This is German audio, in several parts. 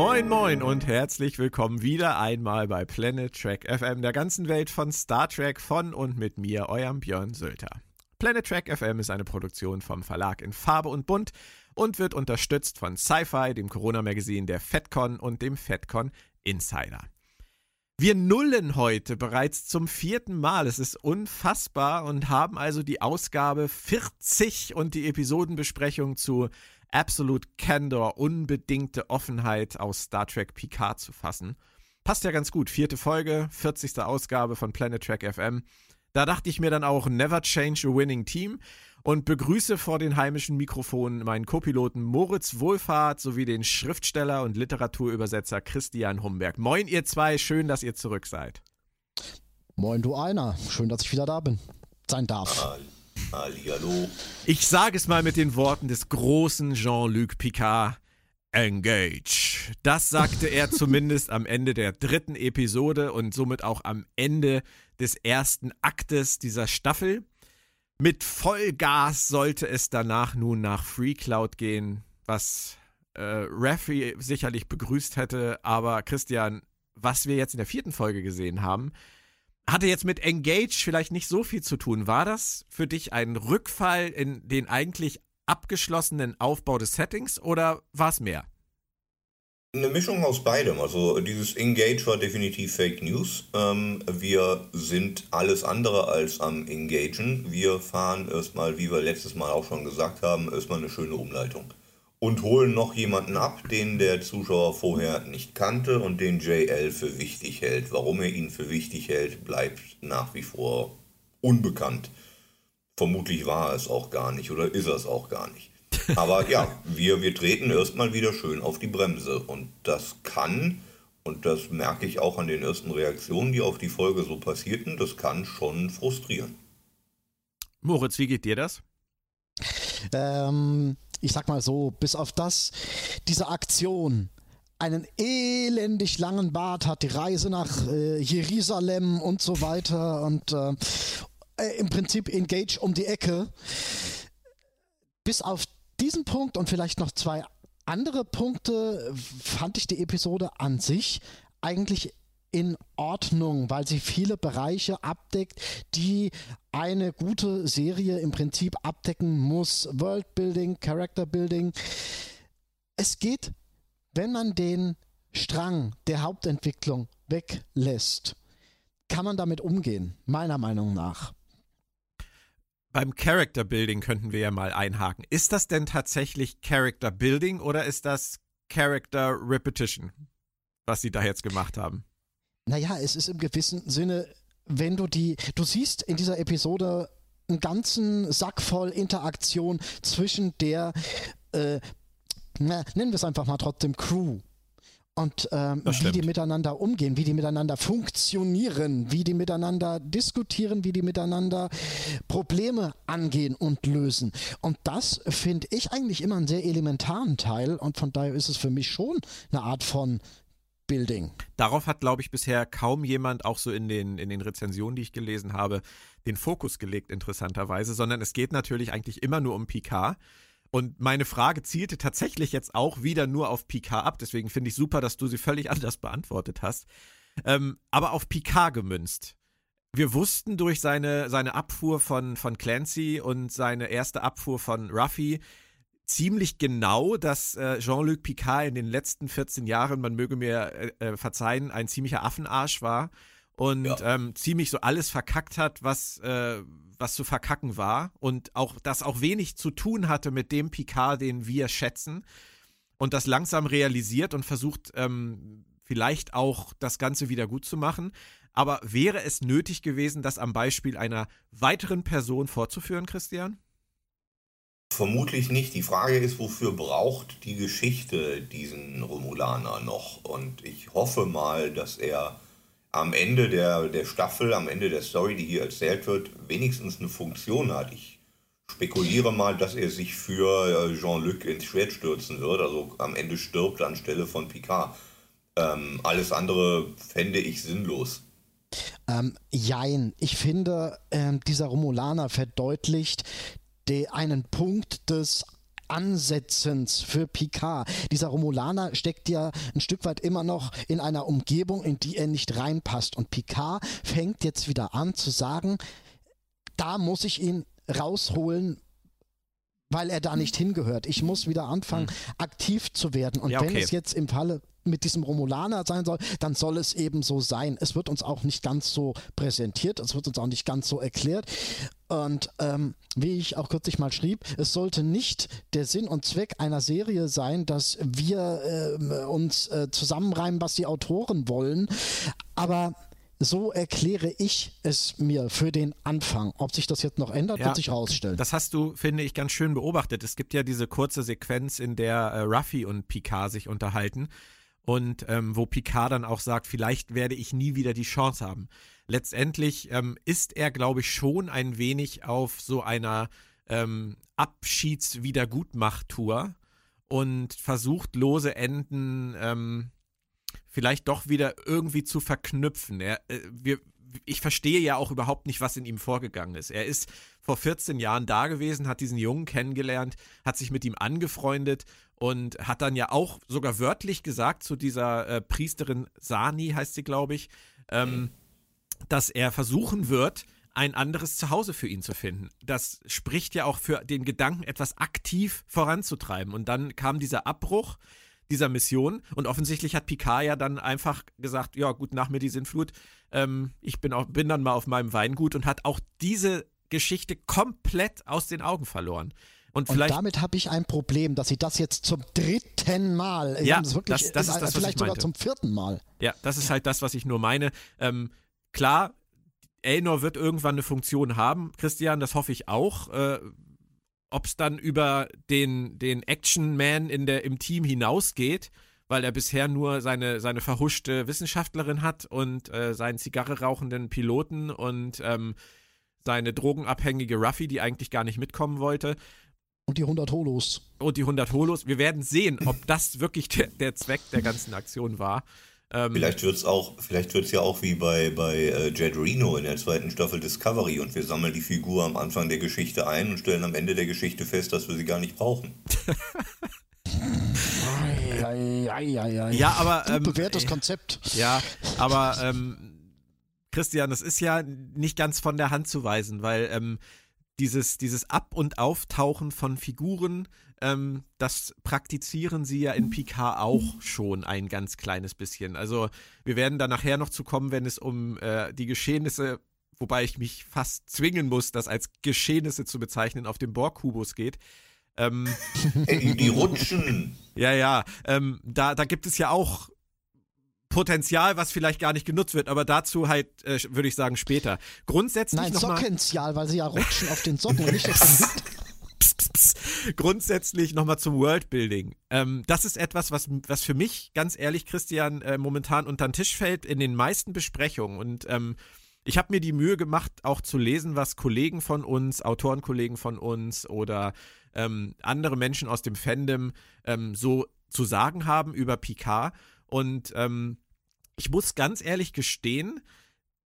Moin moin und herzlich willkommen wieder einmal bei Planet Trek FM, der ganzen Welt von Star Trek von und mit mir, eurem Björn Sölter. Planet Trek FM ist eine Produktion vom Verlag in Farbe und Bunt und wird unterstützt von Sci-Fi, dem Corona-Magazin der FedCon und dem FedCon Insider. Wir nullen heute bereits zum vierten Mal. Es ist unfassbar und haben also die Ausgabe 40 und die Episodenbesprechung zu Absolute Candor, unbedingte Offenheit aus Star Trek Picard zu fassen. Passt ja ganz gut. Vierte Folge, 40. Ausgabe von Planet Trek FM. Da dachte ich mir dann auch, never change a winning team und begrüße vor den heimischen Mikrofonen meinen Co-Piloten Moritz Wohlfahrt sowie den Schriftsteller und Literaturübersetzer Christian Humberg. Moin, ihr zwei, schön, dass ihr zurück seid. Moin, du einer. Schön, dass ich wieder da bin. Sein darf. Hallihallo. Ich sage es mal mit den Worten des großen Jean-Luc Picard. Engage. Das sagte er zumindest am Ende der dritten Episode und somit auch am Ende des ersten Aktes dieser Staffel. Mit Vollgas sollte es danach nun nach Free Cloud gehen, was äh, Raffi sicherlich begrüßt hätte. Aber Christian, was wir jetzt in der vierten Folge gesehen haben, hatte jetzt mit Engage vielleicht nicht so viel zu tun. War das für dich ein Rückfall in den eigentlich abgeschlossenen Aufbau des Settings oder war es mehr? Eine Mischung aus beidem. Also dieses Engage war definitiv Fake News. Ähm, wir sind alles andere als am Engagen. Wir fahren erstmal, wie wir letztes Mal auch schon gesagt haben, erstmal eine schöne Umleitung und holen noch jemanden ab, den der Zuschauer vorher nicht kannte und den JL für wichtig hält. Warum er ihn für wichtig hält, bleibt nach wie vor unbekannt. Vermutlich war er es auch gar nicht oder ist er es auch gar nicht. Aber ja, wir, wir treten erstmal wieder schön auf die Bremse und das kann, und das merke ich auch an den ersten Reaktionen, die auf die Folge so passierten, das kann schon frustrieren. Moritz, wie geht dir das? Ähm, ich sag mal so, bis auf das, diese Aktion einen elendig langen Bart hat, die Reise nach äh, Jerusalem und so weiter und äh, äh, im Prinzip Engage um die Ecke. Bis auf diesen Punkt und vielleicht noch zwei andere Punkte fand ich die Episode an sich eigentlich in Ordnung, weil sie viele Bereiche abdeckt, die eine gute Serie im Prinzip abdecken muss. Worldbuilding, Characterbuilding. Es geht, wenn man den Strang der Hauptentwicklung weglässt, kann man damit umgehen, meiner Meinung nach. Beim Character Building könnten wir ja mal einhaken. Ist das denn tatsächlich Character Building oder ist das Character Repetition, was sie da jetzt gemacht haben? Naja, es ist im gewissen Sinne, wenn du die, du siehst in dieser Episode einen ganzen Sack voll Interaktion zwischen der, äh, na, nennen wir es einfach mal trotzdem Crew. Und ähm, wie die miteinander umgehen, wie die miteinander funktionieren, wie die miteinander diskutieren, wie die miteinander Probleme angehen und lösen. Und das finde ich eigentlich immer einen sehr elementaren Teil und von daher ist es für mich schon eine Art von Building. Darauf hat, glaube ich, bisher kaum jemand, auch so in den, in den Rezensionen, die ich gelesen habe, den Fokus gelegt, interessanterweise, sondern es geht natürlich eigentlich immer nur um Picard. Und meine Frage zielte tatsächlich jetzt auch wieder nur auf Picard ab. Deswegen finde ich super, dass du sie völlig anders beantwortet hast. Ähm, aber auf Picard gemünzt. Wir wussten durch seine, seine Abfuhr von, von Clancy und seine erste Abfuhr von Ruffy, ziemlich genau, dass äh, Jean-Luc Picard in den letzten 14 Jahren, man möge mir äh, äh, verzeihen, ein ziemlicher Affenarsch war und ja. ähm, ziemlich so alles verkackt hat, was, äh, was zu verkacken war und auch das auch wenig zu tun hatte mit dem Picard, den wir schätzen und das langsam realisiert und versucht ähm, vielleicht auch das Ganze wieder gut zu machen. Aber wäre es nötig gewesen, das am Beispiel einer weiteren Person fortzuführen, Christian? Vermutlich nicht. Die Frage ist, wofür braucht die Geschichte diesen Romulaner noch? Und ich hoffe mal, dass er am Ende der, der Staffel, am Ende der Story, die hier erzählt wird, wenigstens eine Funktion hat. Ich spekuliere mal, dass er sich für äh, Jean-Luc ins Schwert stürzen wird, also am Ende stirbt anstelle von Picard. Ähm, alles andere fände ich sinnlos. Ähm, jein, ich finde, ähm, dieser Romulaner verdeutlicht de, einen Punkt des ansetzend für Picard. Dieser Romulaner steckt ja ein Stück weit immer noch in einer Umgebung, in die er nicht reinpasst. Und Picard fängt jetzt wieder an zu sagen, da muss ich ihn rausholen, weil er da nicht hingehört. Ich muss wieder anfangen, hm. aktiv zu werden. Und ja, okay. wenn es jetzt im Falle mit diesem Romulaner sein soll, dann soll es eben so sein. Es wird uns auch nicht ganz so präsentiert, es wird uns auch nicht ganz so erklärt. Und ähm, wie ich auch kürzlich mal schrieb, es sollte nicht der Sinn und Zweck einer Serie sein, dass wir äh, uns äh, zusammenreimen, was die Autoren wollen. Aber so erkläre ich es mir für den Anfang. Ob sich das jetzt noch ändert, ja, wird sich rausstellen. Das hast du, finde ich, ganz schön beobachtet. Es gibt ja diese kurze Sequenz, in der äh, Ruffy und Picard sich unterhalten und ähm, wo Picard dann auch sagt, vielleicht werde ich nie wieder die Chance haben. Letztendlich ähm, ist er, glaube ich, schon ein wenig auf so einer ähm, Abschiedswiedergutmachtour und versucht lose Enden ähm, vielleicht doch wieder irgendwie zu verknüpfen. Er, äh, wir, ich verstehe ja auch überhaupt nicht, was in ihm vorgegangen ist. Er ist vor 14 Jahren da gewesen, hat diesen Jungen kennengelernt, hat sich mit ihm angefreundet und hat dann ja auch sogar wörtlich gesagt zu dieser äh, Priesterin Sani, heißt sie, glaube ich, ähm, dass er versuchen wird, ein anderes Zuhause für ihn zu finden. Das spricht ja auch für den Gedanken, etwas aktiv voranzutreiben. Und dann kam dieser Abbruch dieser Mission und offensichtlich hat Picard ja dann einfach gesagt, ja gut, nach mir die Sintflut, ähm, ich bin, auch, bin dann mal auf meinem Weingut und hat auch diese Geschichte komplett aus den Augen verloren. Und, und damit habe ich ein Problem, dass sie das jetzt zum dritten Mal, ja, das wirklich, das, das ist das, vielleicht sogar zum vierten Mal. Ja, das ist halt das, was ich nur meine. Ähm, klar, Elnor wird irgendwann eine Funktion haben, Christian, das hoffe ich auch. Äh, Ob es dann über den, den Action-Man im Team hinausgeht, weil er bisher nur seine, seine verhuschte Wissenschaftlerin hat und äh, seinen Zigarre rauchenden Piloten und ähm, seine drogenabhängige Ruffy, die eigentlich gar nicht mitkommen wollte. Und die 100 Holos. Und die 100 Holos. Wir werden sehen, ob das wirklich der, der Zweck der ganzen Aktion war. Ähm, vielleicht wird es auch, vielleicht wird es ja auch wie bei, bei äh, Jed Reno in der zweiten Staffel Discovery und wir sammeln die Figur am Anfang der Geschichte ein und stellen am Ende der Geschichte fest, dass wir sie gar nicht brauchen. ja, aber. Ähm, bewährtes Konzept. Ja, aber ähm, Christian, das ist ja nicht ganz von der Hand zu weisen, weil ähm, dieses, dieses Ab- und Auftauchen von Figuren, ähm, das praktizieren sie ja in Picard auch schon ein ganz kleines bisschen. Also wir werden da nachher noch zu kommen, wenn es um äh, die Geschehnisse, wobei ich mich fast zwingen muss, das als Geschehnisse zu bezeichnen, auf dem Borg-Kubus geht. Ähm, die rutschen. Ja, ja. Ähm, da, da gibt es ja auch Potenzial, was vielleicht gar nicht genutzt wird, aber dazu halt, äh, würde ich sagen, später. Grundsätzlich. Nein, Sockential, weil sie ja rutschen auf den Socken und nicht auf den pss, pss, pss. Grundsätzlich nochmal zum Worldbuilding. Ähm, das ist etwas, was, was für mich, ganz ehrlich, Christian, äh, momentan unter den Tisch fällt in den meisten Besprechungen. Und ähm, ich habe mir die Mühe gemacht, auch zu lesen, was Kollegen von uns, Autorenkollegen von uns oder ähm, andere Menschen aus dem Fandom ähm, so zu sagen haben über Picard. Und ähm, ich muss ganz ehrlich gestehen,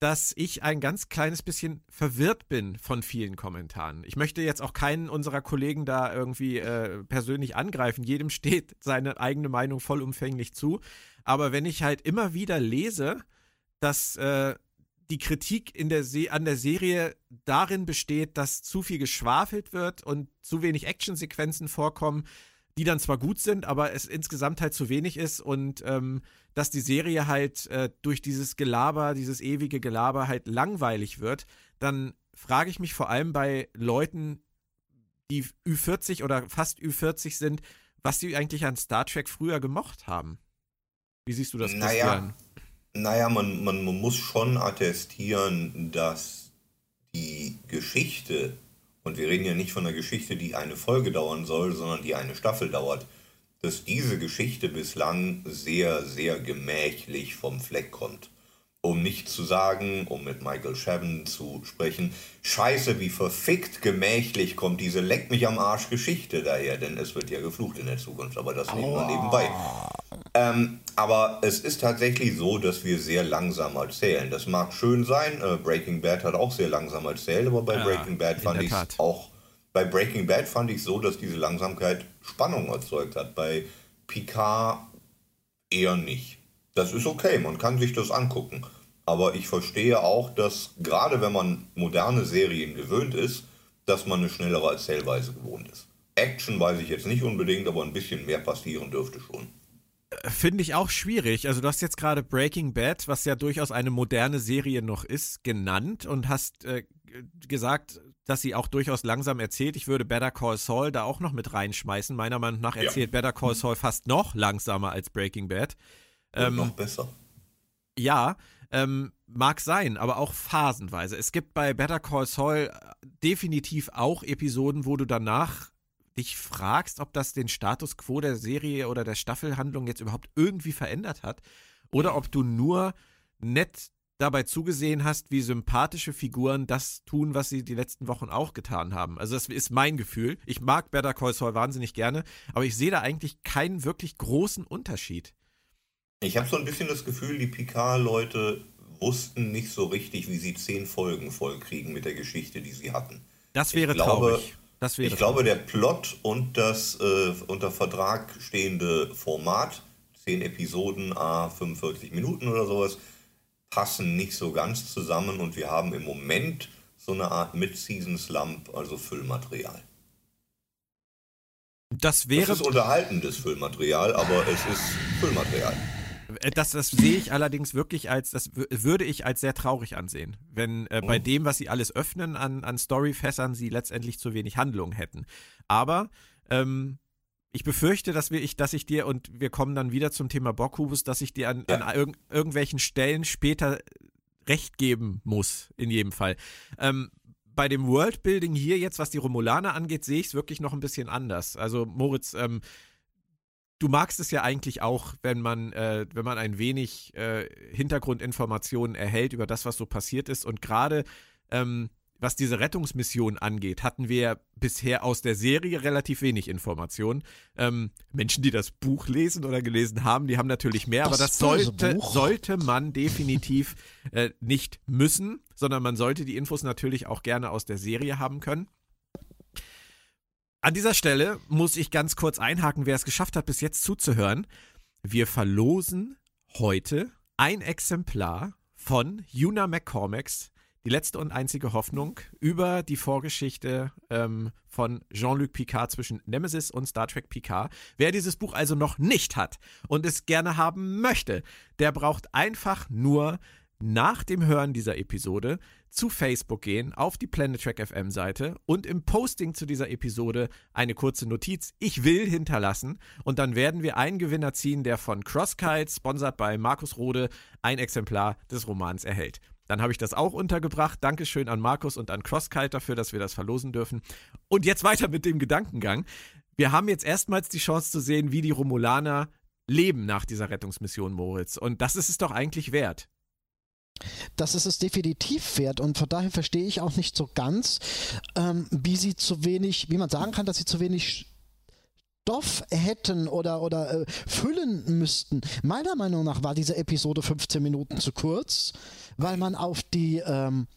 dass ich ein ganz kleines bisschen verwirrt bin von vielen Kommentaren. Ich möchte jetzt auch keinen unserer Kollegen da irgendwie äh, persönlich angreifen. Jedem steht seine eigene Meinung vollumfänglich zu. Aber wenn ich halt immer wieder lese, dass äh, die Kritik in der an der Serie darin besteht, dass zu viel geschwafelt wird und zu wenig Actionsequenzen vorkommen, die dann zwar gut sind, aber es insgesamt halt zu wenig ist und ähm, dass die Serie halt äh, durch dieses Gelaber, dieses ewige Gelaber halt langweilig wird, dann frage ich mich vor allem bei Leuten, die Ü40 oder fast Ü40 sind, was sie eigentlich an Star Trek früher gemocht haben. Wie siehst du das, Christian? Naja, naja man, man, man muss schon attestieren, dass die Geschichte und wir reden ja nicht von einer Geschichte, die eine Folge dauern soll, sondern die eine Staffel dauert, dass diese Geschichte bislang sehr, sehr gemächlich vom Fleck kommt. Um nicht zu sagen, um mit Michael Chabon zu sprechen, scheiße, wie verfickt gemächlich kommt diese Leck mich am Arsch Geschichte daher, denn es wird ja geflucht in der Zukunft, aber das nehmen wir nebenbei. Ähm, aber es ist tatsächlich so, dass wir sehr langsam erzählen. Das mag schön sein. Äh, Breaking Bad hat auch sehr langsam erzählt, aber bei ja, Breaking Bad fand ich auch bei Breaking Bad fand ich so, dass diese Langsamkeit Spannung erzeugt hat. Bei Picard eher nicht. Das ist okay, man kann sich das angucken. Aber ich verstehe auch, dass gerade wenn man moderne Serien gewöhnt ist, dass man eine schnellere Erzählweise gewohnt ist. Action weiß ich jetzt nicht unbedingt, aber ein bisschen mehr passieren dürfte schon. Finde ich auch schwierig. Also du hast jetzt gerade Breaking Bad, was ja durchaus eine moderne Serie noch ist, genannt und hast äh, gesagt, dass sie auch durchaus langsam erzählt. Ich würde Better Call Saul da auch noch mit reinschmeißen. Meiner Meinung nach erzählt ja. Better Call Saul fast noch langsamer als Breaking Bad. Ähm, noch besser. Ja, ähm, mag sein, aber auch phasenweise. Es gibt bei Better Call Saul definitiv auch Episoden, wo du danach dich fragst, ob das den Status quo der Serie oder der Staffelhandlung jetzt überhaupt irgendwie verändert hat oder ob du nur nett dabei zugesehen hast, wie sympathische Figuren das tun, was sie die letzten Wochen auch getan haben. Also das ist mein Gefühl. Ich mag Better Call Saul wahnsinnig gerne, aber ich sehe da eigentlich keinen wirklich großen Unterschied. Ich habe so ein bisschen das Gefühl, die Picard-Leute wussten nicht so richtig, wie sie zehn Folgen vollkriegen mit der Geschichte, die sie hatten. Das wäre ich glaube, traurig. Das wäre ich glaube, der Plot und das äh, unter Vertrag stehende Format, 10 Episoden, a 45 Minuten oder sowas, passen nicht so ganz zusammen und wir haben im Moment so eine Art Mid-Season-Slump, also Füllmaterial. Das wäre. Das ist unterhaltendes Füllmaterial, aber es ist Füllmaterial. Äh, das, das sehe ich allerdings wirklich als, das würde ich als sehr traurig ansehen, wenn äh, bei mhm. dem, was sie alles öffnen an, an Storyfässern, sie letztendlich zu wenig Handlung hätten. Aber ähm, ich befürchte, dass, wir, ich, dass ich dir, und wir kommen dann wieder zum Thema Bockhubus, dass ich dir an, ja. an irg irgendwelchen Stellen später recht geben muss, in jedem Fall. Ähm, bei dem Worldbuilding hier jetzt, was die Romulaner angeht, sehe ich es wirklich noch ein bisschen anders. Also Moritz, ähm, du magst es ja eigentlich auch, wenn man, äh, wenn man ein wenig äh, Hintergrundinformationen erhält über das, was so passiert ist. Und gerade ähm, was diese Rettungsmission angeht, hatten wir bisher aus der Serie relativ wenig Informationen. Ähm, Menschen, die das Buch lesen oder gelesen haben, die haben natürlich mehr, das aber das sollte, sollte man definitiv äh, nicht müssen, sondern man sollte die Infos natürlich auch gerne aus der Serie haben können. An dieser Stelle muss ich ganz kurz einhaken, wer es geschafft hat, bis jetzt zuzuhören. Wir verlosen heute ein Exemplar von Una McCormacks, die letzte und einzige Hoffnung, über die Vorgeschichte ähm, von Jean-Luc Picard zwischen Nemesis und Star Trek Picard. Wer dieses Buch also noch nicht hat und es gerne haben möchte, der braucht einfach nur nach dem Hören dieser Episode zu Facebook gehen, auf die Planet Track FM Seite und im Posting zu dieser Episode eine kurze Notiz Ich will hinterlassen und dann werden wir einen Gewinner ziehen, der von Crosskite, sponsert bei Markus Rode, ein Exemplar des Romans erhält. Dann habe ich das auch untergebracht. Dankeschön an Markus und an Crosskite dafür, dass wir das verlosen dürfen. Und jetzt weiter mit dem Gedankengang. Wir haben jetzt erstmals die Chance zu sehen, wie die Romulaner leben nach dieser Rettungsmission, Moritz. Und das ist es doch eigentlich wert. Das ist es definitiv wert und von daher verstehe ich auch nicht so ganz, ähm, wie sie zu wenig, wie man sagen kann, dass sie zu wenig Stoff hätten oder, oder äh, füllen müssten. Meiner Meinung nach war diese Episode 15 Minuten zu kurz, weil man auf die ähm,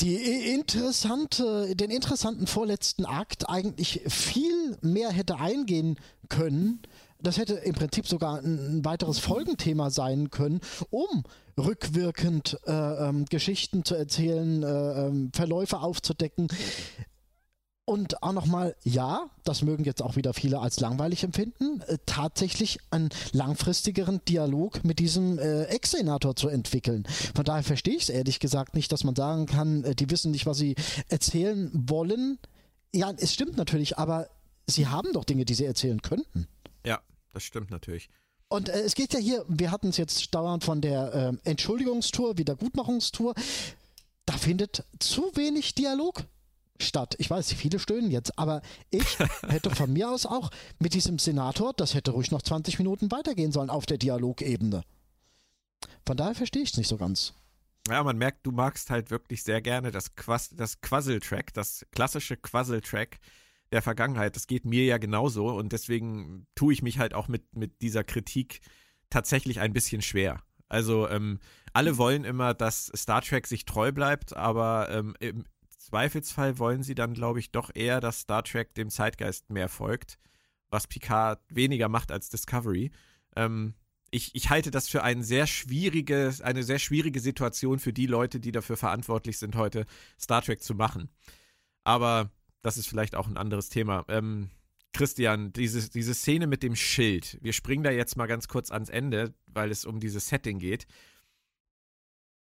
die interessante, den interessanten vorletzten Akt eigentlich viel mehr hätte eingehen können. Das hätte im Prinzip sogar ein, weiteres Folgenthema sein können, um rückwirkend äh, ähm, Geschichten zu erzählen, äh, ähm, Verläufe aufzudecken. Und auch nochmal, ja, das mögen jetzt auch wieder viele als langweilig empfinden, äh, tatsächlich einen langfristigeren Dialog mit diesem äh, Ex-Senator zu entwickeln. Von daher verstehe ich es ehrlich gesagt nicht, dass man sagen kann, äh, die wissen nicht, was sie erzählen wollen. Ja, es stimmt natürlich, aber sie haben doch Dinge, die sie erzählen könnten. Ja, das stimmt natürlich. Und äh, es geht ja hier, wir hatten es jetzt dauernd von der äh, Entschuldigungstour, Wiedergutmachungstour. Da findet zu wenig Dialog statt. Ich weiß, viele stöhnen jetzt, aber ich hätte von mir aus auch mit diesem Senator, das hätte ruhig noch 20 Minuten weitergehen sollen auf der Dialogebene. Von daher verstehe ich es nicht so ganz. Ja, man merkt, du magst halt wirklich sehr gerne das, Quas das Quassel-Track, das klassische Quassel-Track der Vergangenheit. Das geht mir ja genauso und deswegen tue ich mich halt auch mit, mit dieser Kritik tatsächlich ein bisschen schwer. Also ähm, alle wollen immer, dass Star Trek sich treu bleibt, aber ähm, im Zweifelsfall wollen sie dann, glaube ich, doch eher, dass Star Trek dem Zeitgeist mehr folgt. was Picard weniger macht als Discovery. Ähm, ich, ich halte das für ein sehr eine sehr schwierige Situation für die Leute, die dafür verantwortlich sind, heute Star Trek zu machen. Aber das ist vielleicht auch ein anderes Thema. Ähm, Christian, diese, diese Szene mit dem Schild, wir springen da jetzt mal ganz kurz ans Ende, weil es um dieses Setting geht.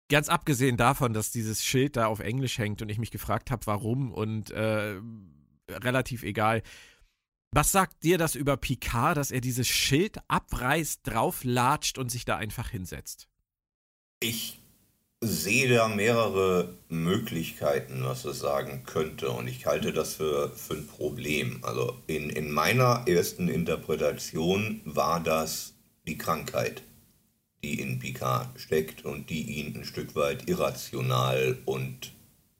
Ganz abgesehen davon, dass dieses Schild da auf Englisch hängt und ich mich gefragt habe, warum und äh, relativ egal. Was sagt dir das über Picard, dass er dieses Schild abreißt, drauflatscht und sich da einfach hinsetzt? Ich sehe da mehrere Möglichkeiten, was es sagen könnte. Und ich halte das für, für ein Problem. Also in, in meiner ersten Interpretation war das die Krankheit, die in Picard steckt und die ihn ein Stück weit irrational und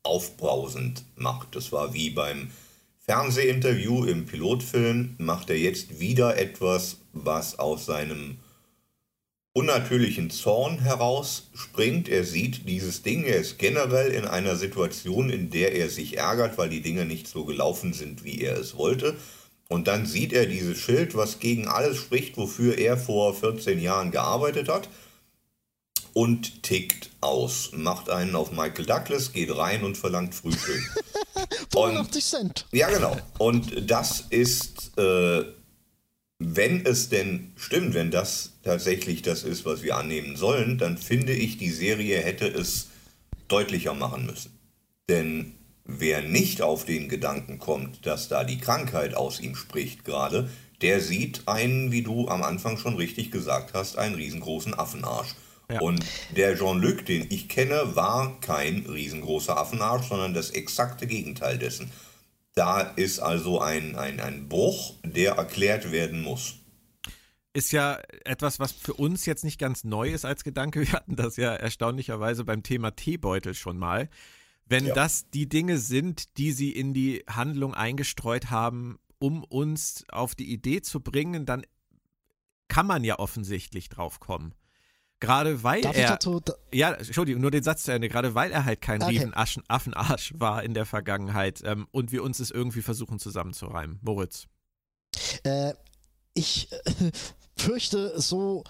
aufbrausend macht. Das war wie beim Fernsehinterview im Pilotfilm, macht er jetzt wieder etwas, was aus seinem unnatürlichen Zorn herausspringt. Er sieht dieses Ding, er ist generell in einer Situation, in der er sich ärgert, weil die Dinge nicht so gelaufen sind, wie er es wollte. Und dann sieht er dieses Schild, was gegen alles spricht, wofür er vor 14 Jahren gearbeitet hat. Und tickt aus, macht einen auf Michael Douglas, geht rein und verlangt Frühstück. 85 Cent. Ja, genau. Und das ist äh, wenn es denn stimmt, wenn das tatsächlich das ist, was wir annehmen sollen, dann finde ich, die Serie hätte es deutlicher machen müssen. Denn wer nicht auf den Gedanken kommt, dass da die Krankheit aus ihm spricht gerade, der sieht einen, wie du am Anfang schon richtig gesagt hast, einen riesengroßen Affenarsch. Ja. Und der Jean-Luc, den ich kenne, war kein riesengroßer Affenarsch, sondern das exakte Gegenteil dessen. Da ist also ein, ein, ein Bruch, der erklärt werden muss. Ist ja etwas, was für uns jetzt nicht ganz neu ist als Gedanke. Wir hatten das ja erstaunlicherweise beim Thema Teebeutel schon mal. Wenn ja. das die Dinge sind, die sie in die Handlung eingestreut haben, um uns auf die Idee zu bringen, dann kann man ja offensichtlich drauf kommen. Gerade weil Darf er. Dazu, da ja, Entschuldigung, nur den Satz zu Ende. Gerade weil er halt kein okay. riesen Affenarsch war in der Vergangenheit ähm, und wir uns es irgendwie versuchen zusammenzureimen. Moritz. Äh, ich äh, fürchte, so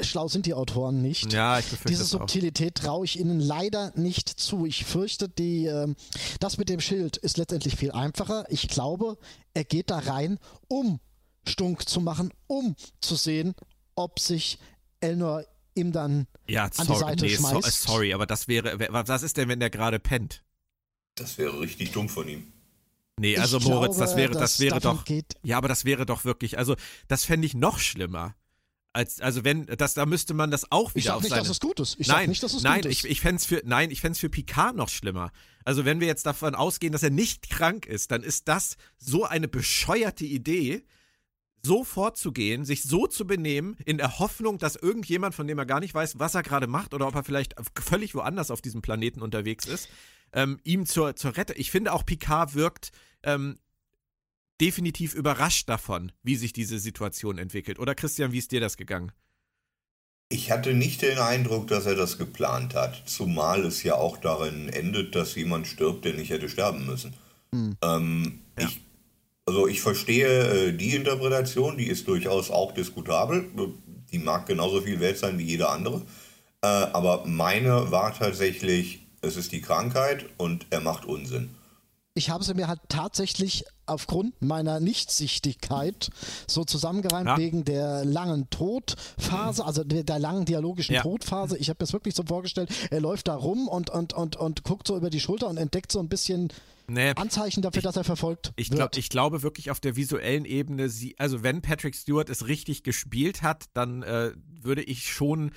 schlau sind die Autoren nicht. Ja, ich befürchte Diese Subtilität traue ich ihnen leider nicht zu. Ich fürchte, die, äh, das mit dem Schild ist letztendlich viel einfacher. Ich glaube, er geht da rein, um Stunk zu machen, um zu sehen, ob sich Elnor ihm dann ja, an sorry, die Seite nee, schmeißt. So, sorry, aber das wäre, was ist denn, wenn der gerade pennt? Das wäre richtig dumm von ihm. Nee, also ich Moritz, glaube, das wäre, das wäre doch, geht. ja, aber das wäre doch wirklich, also das fände ich noch schlimmer. Als, also wenn, das, da müsste man das auch wieder ich sag auf nicht, seine... dass es gut ist. Ich nein, sag nicht, dass es nein, gut ist. Ich, ich fände für, nein, ich fände es für Picard noch schlimmer. Also wenn wir jetzt davon ausgehen, dass er nicht krank ist, dann ist das so eine bescheuerte Idee, so vorzugehen, sich so zu benehmen, in der Hoffnung, dass irgendjemand, von dem er gar nicht weiß, was er gerade macht oder ob er vielleicht völlig woanders auf diesem Planeten unterwegs ist, ähm, ihm zur, zur Rette. Ich finde auch Picard wirkt ähm, definitiv überrascht davon, wie sich diese Situation entwickelt. Oder Christian, wie ist dir das gegangen? Ich hatte nicht den Eindruck, dass er das geplant hat, zumal es ja auch darin endet, dass jemand stirbt, der nicht hätte sterben müssen. Hm. Ähm, ja. Ich also ich verstehe äh, die Interpretation, die ist durchaus auch diskutabel. Die mag genauso viel wert sein wie jede andere. Äh, aber meine war tatsächlich, es ist die Krankheit und er macht Unsinn. Ich habe sie mir halt tatsächlich aufgrund meiner Nichtsichtigkeit so zusammengereimt ja. wegen der langen Todphase, also der, der langen dialogischen ja. Todphase. Ich habe mir das wirklich so vorgestellt, er läuft da rum und, und, und, und guckt so über die Schulter und entdeckt so ein bisschen nee, Anzeichen dafür, ich, dass er verfolgt ich glaub, Ich glaube wirklich auf der visuellen Ebene, sie, also wenn Patrick Stewart es richtig gespielt hat, dann äh, würde ich schon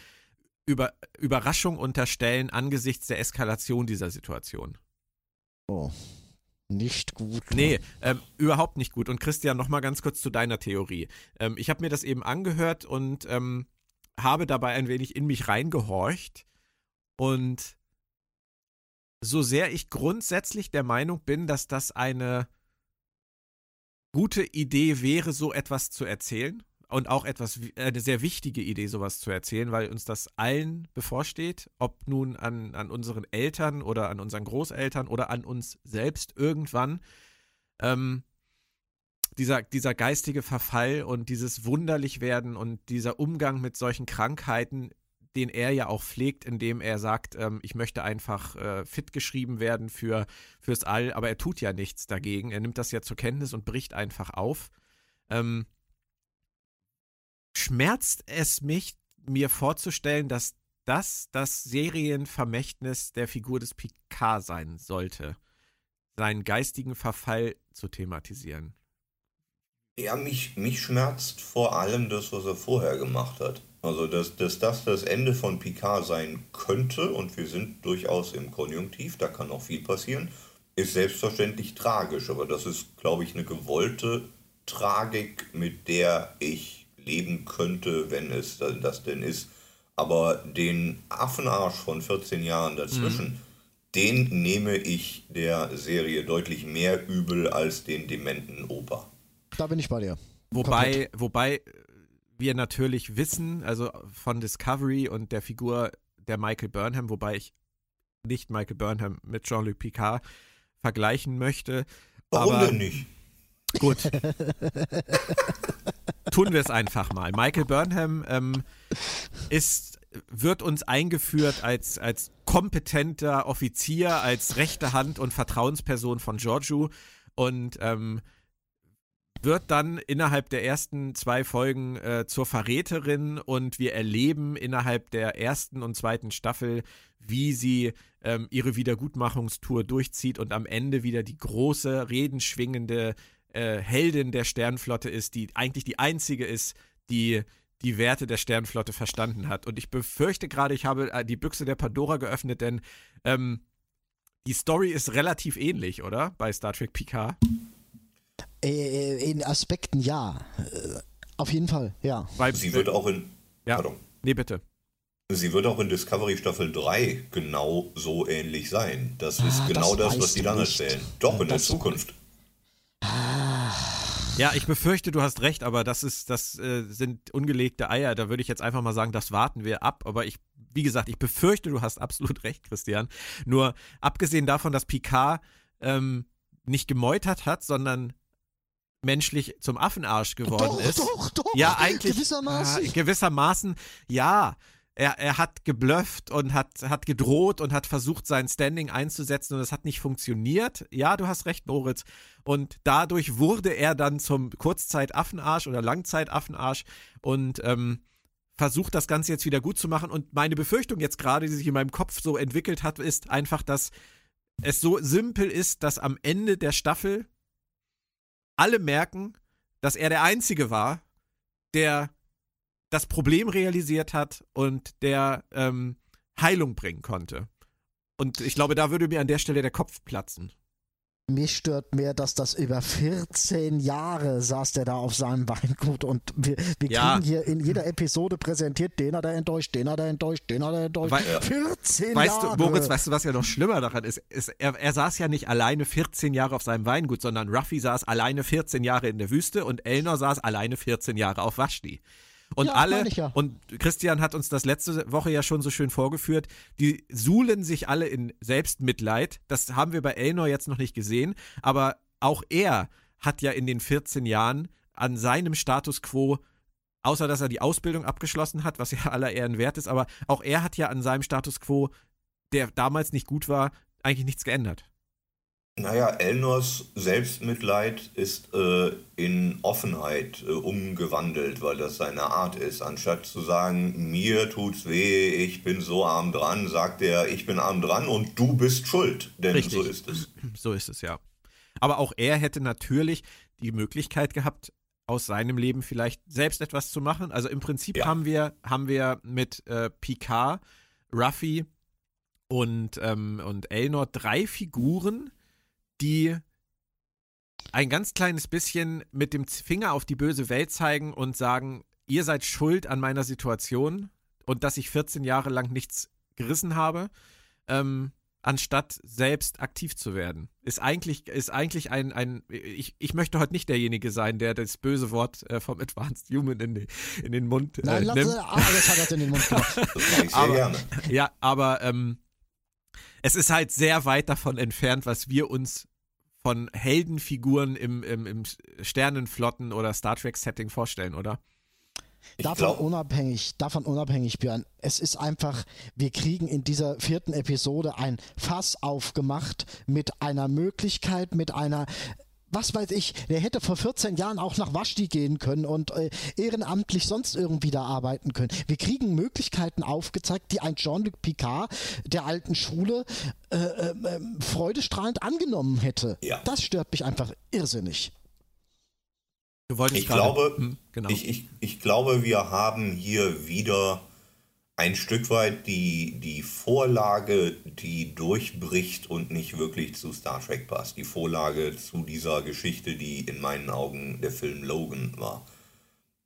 über, Überraschung unterstellen angesichts der Eskalation dieser Situation. Oh. Nicht gut. Nee, ähm, überhaupt nicht gut. Und Christian, nochmal ganz kurz zu deiner Theorie. Ähm, ich habe mir das eben angehört und ähm, habe dabei ein wenig in mich reingehorcht. Und so sehr ich grundsätzlich der Meinung bin, dass das eine gute Idee wäre, so etwas zu erzählen und auch etwas eine sehr wichtige Idee, sowas zu erzählen, weil uns das allen bevorsteht, ob nun an, an unseren Eltern oder an unseren Großeltern oder an uns selbst irgendwann. Ähm, dieser, dieser geistige Verfall und dieses Wunderlichwerden und dieser Umgang mit solchen Krankheiten, den er ja auch pflegt, indem er sagt, ähm, ich möchte einfach äh, fit geschrieben werden für, fürs All, aber er tut ja nichts dagegen. Er nimmt das ja zur Kenntnis und bricht einfach auf. Ähm, schmerzt es mich, mir vorzustellen, dass das das Serienvermächtnis der Figur des Picard sein sollte, seinen geistigen Verfall zu thematisieren. Ja, mich, mich schmerzt vor allem das, was er vorher gemacht hat. Also, dass, dass das das Ende von Picard sein könnte, und wir sind durchaus im Konjunktiv, da kann auch viel passieren, ist selbstverständlich tragisch. Aber das ist, glaube ich, eine gewollte Tragik, mit der ich leben könnte, wenn es das denn ist. Aber den Affenarsch von 14 Jahren dazwischen, mhm. den nehme ich der Serie deutlich mehr übel als den dementen Opa. Da bin ich bei dir. Wobei, wobei wir natürlich wissen, also von Discovery und der Figur der Michael Burnham, wobei ich nicht Michael Burnham mit Jean-Luc Picard vergleichen möchte. Warum aber, denn nicht? Gut. Tun wir es einfach mal. Michael Burnham ähm, ist, wird uns eingeführt als, als kompetenter Offizier, als rechte Hand und Vertrauensperson von Giorgio und ähm, wird dann innerhalb der ersten zwei Folgen äh, zur Verräterin und wir erleben innerhalb der ersten und zweiten Staffel, wie sie ähm, ihre Wiedergutmachungstour durchzieht und am Ende wieder die große, redenschwingende äh, Heldin der Sternflotte ist, die eigentlich die einzige ist, die die Werte der Sternflotte verstanden hat. Und ich befürchte gerade, ich habe äh, die Büchse der Pandora geöffnet, denn ähm, die Story ist relativ ähnlich, oder? Bei Star Trek Picard. Äh, in Aspekten ja. Äh, auf jeden Fall, ja. Weil, sie wird auch in. Ja. Pardon. Nee, bitte. Sie wird auch in Discovery Staffel 3 genau so ähnlich sein. Das ah, ist genau das, das was die dann erzählen. Doch, in das der Zukunft. Ja, ich befürchte, du hast recht, aber das ist, das äh, sind ungelegte Eier. Da würde ich jetzt einfach mal sagen, das warten wir ab. Aber ich, wie gesagt, ich befürchte, du hast absolut recht, Christian. Nur abgesehen davon, dass Picard ähm, nicht gemeutert hat, sondern menschlich zum Affenarsch geworden doch, ist. Doch, doch, ja, eigentlich. Gewissermaßen. Äh, gewissermaßen, ja. Er, er hat geblufft und hat, hat gedroht und hat versucht, sein Standing einzusetzen und es hat nicht funktioniert. Ja, du hast recht, Moritz. Und dadurch wurde er dann zum Kurzzeit-Affenarsch oder Langzeit-Affenarsch und ähm, versucht das Ganze jetzt wieder gut zu machen. Und meine Befürchtung jetzt gerade, die sich in meinem Kopf so entwickelt hat, ist einfach, dass es so simpel ist, dass am Ende der Staffel alle merken, dass er der Einzige war, der das Problem realisiert hat und der ähm, Heilung bringen konnte. Und ich glaube, da würde mir an der Stelle der Kopf platzen. Mich stört mehr, dass das über 14 Jahre saß der da auf seinem Weingut und wir, wir ja. kriegen hier in jeder Episode präsentiert, den hat er enttäuscht, den hat er enttäuscht, den hat er enttäuscht. We 14 weißt Jahre. Du, Moritz, weißt du, was ja noch schlimmer daran ist? ist er, er, saß ja nicht alleine 14 Jahre auf seinem Weingut, sondern Ruffy saß alleine 14 Jahre in der Wüste und Elnor saß alleine 14 Jahre auf Vashti. Und ja, alle, ja. und Christian hat uns das letzte Woche ja schon so schön vorgeführt, die suhlen sich alle in Selbstmitleid. Das haben wir bei Elnor jetzt noch nicht gesehen, aber auch er hat ja in den 14 Jahren an seinem Status quo außer dass er die Ausbildung abgeschlossen hat, was ja aller Ehren wert ist, aber auch er hat ja an seinem Status quo, der damals nicht gut war, eigentlich nichts geändert. Naja, Elnors Selbstmitleid ist äh, in Offenheit äh, umgewandelt, weil das seine Art ist. Anstatt zu sagen, mir tut's weh, ich bin so arm dran, sagt er, ich bin arm dran und du bist schuld. Denn Richtig. so ist es. So ist es, ja. Aber auch er hätte natürlich die Möglichkeit gehabt, aus seinem Leben vielleicht selbst etwas zu machen. Also im Prinzip ja. haben wir, haben wir mit äh, Picard, Ruffy und, ähm, und Elnor drei Figuren, die ein ganz kleines bisschen mit dem Finger auf die böse Welt zeigen und sagen, ihr seid schuld an meiner Situation und dass ich 14 Jahre lang nichts gerissen habe, ähm, anstatt selbst aktiv zu werden. Ist eigentlich, ist eigentlich ein, ein ich, ich möchte heute nicht derjenige sein, der das böse Wort äh, vom Advanced Human in, die, in den Mund äh, Nein, nimmt. Ah, das hat er in den Mund gemacht. aber, ja, aber ähm, es ist halt sehr weit davon entfernt, was wir uns von Heldenfiguren im, im, im Sternenflotten- oder Star Trek-Setting vorstellen, oder? davon glaub, unabhängig, davon unabhängig, Björn. Es ist einfach, wir kriegen in dieser vierten Episode ein Fass aufgemacht mit einer Möglichkeit, mit einer was weiß ich, der hätte vor 14 Jahren auch nach Waschdi gehen können und äh, ehrenamtlich sonst irgendwie da arbeiten können. Wir kriegen Möglichkeiten aufgezeigt, die ein Jean-Luc Picard der alten Schule äh, äh, freudestrahlend angenommen hätte. Ja. Das stört mich einfach irrsinnig. Ich gerade, glaube, hm, genau. ich, ich, ich glaube, wir haben hier wieder ein Stück weit die, die Vorlage, die durchbricht und nicht wirklich zu Star Trek passt. Die Vorlage zu dieser Geschichte, die in meinen Augen der Film Logan war.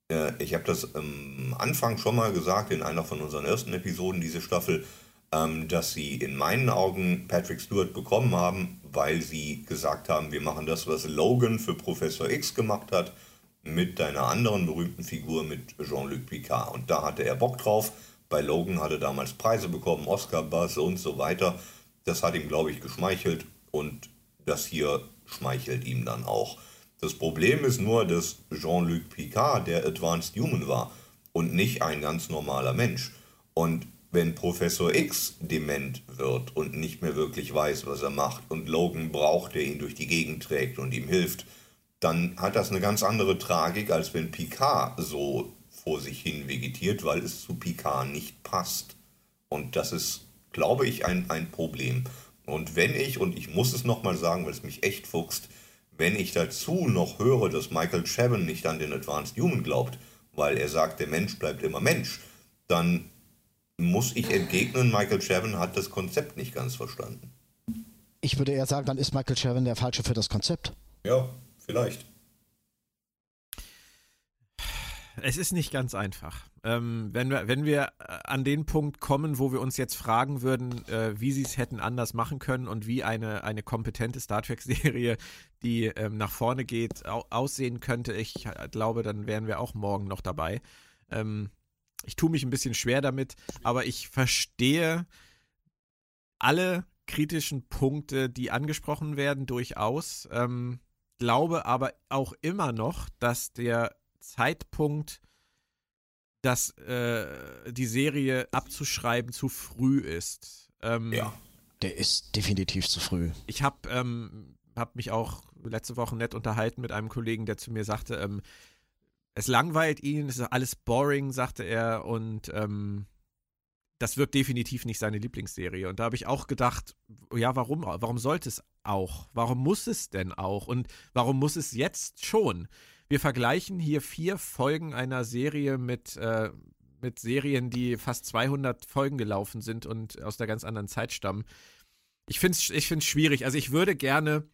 Äh, ich habe das am Anfang schon mal gesagt, in einer von unseren ersten Episoden dieser Staffel, ähm, dass sie in meinen Augen Patrick Stewart bekommen haben, weil sie gesagt haben, wir machen das, was Logan für Professor X gemacht hat mit deiner anderen berühmten Figur, mit Jean-Luc Picard. Und da hatte er Bock drauf. Bei Logan hatte damals Preise bekommen, Oscar-Buzz und so weiter. Das hat ihm, glaube ich, geschmeichelt und das hier schmeichelt ihm dann auch. Das Problem ist nur, dass Jean-Luc Picard der Advanced Human war und nicht ein ganz normaler Mensch. Und wenn Professor X dement wird und nicht mehr wirklich weiß, was er macht und Logan braucht, der ihn durch die Gegend trägt und ihm hilft, dann hat das eine ganz andere Tragik, als wenn Picard so vor sich hin vegetiert, weil es zu Picard nicht passt. Und das ist, glaube ich, ein, ein Problem. Und wenn ich, und ich muss es nochmal sagen, weil es mich echt fuchst, wenn ich dazu noch höre, dass Michael Chabon nicht an den Advanced Human glaubt, weil er sagt, der Mensch bleibt immer Mensch, dann muss ich entgegnen, Michael Chabon hat das Konzept nicht ganz verstanden. Ich würde eher sagen, dann ist Michael Chabon der Falsche für das Konzept. Ja, Vielleicht. Es ist nicht ganz einfach. Ähm, wenn, wir, wenn wir äh, an den Punkt kommen, wo wir uns jetzt fragen würden, äh, wie sie es hätten anders machen können und wie eine, eine kompetente Star Trek-Serie, die ähm, nach vorne geht, au aussehen könnte, ich äh, glaube, dann wären wir auch morgen noch dabei. Ähm, ich tue mich ein bisschen schwer damit, aber ich verstehe alle kritischen Punkte, die angesprochen werden, durchaus. Ähm, glaube aber auch immer noch, dass der Zeitpunkt, dass äh, die Serie abzuschreiben, zu früh ist. Ähm, ja, der ist definitiv zu früh. Ich habe ähm, hab mich auch letzte Woche nett unterhalten mit einem Kollegen, der zu mir sagte, ähm, es langweilt ihn, es ist alles boring, sagte er, und ähm, das wird definitiv nicht seine Lieblingsserie. Und da habe ich auch gedacht, ja, warum? Warum sollte es auch? Warum muss es denn auch? Und warum muss es jetzt schon? Wir vergleichen hier vier Folgen einer Serie mit, äh, mit Serien, die fast 200 Folgen gelaufen sind und aus der ganz anderen Zeit stammen. Ich finde es ich find's schwierig. Also ich würde gerne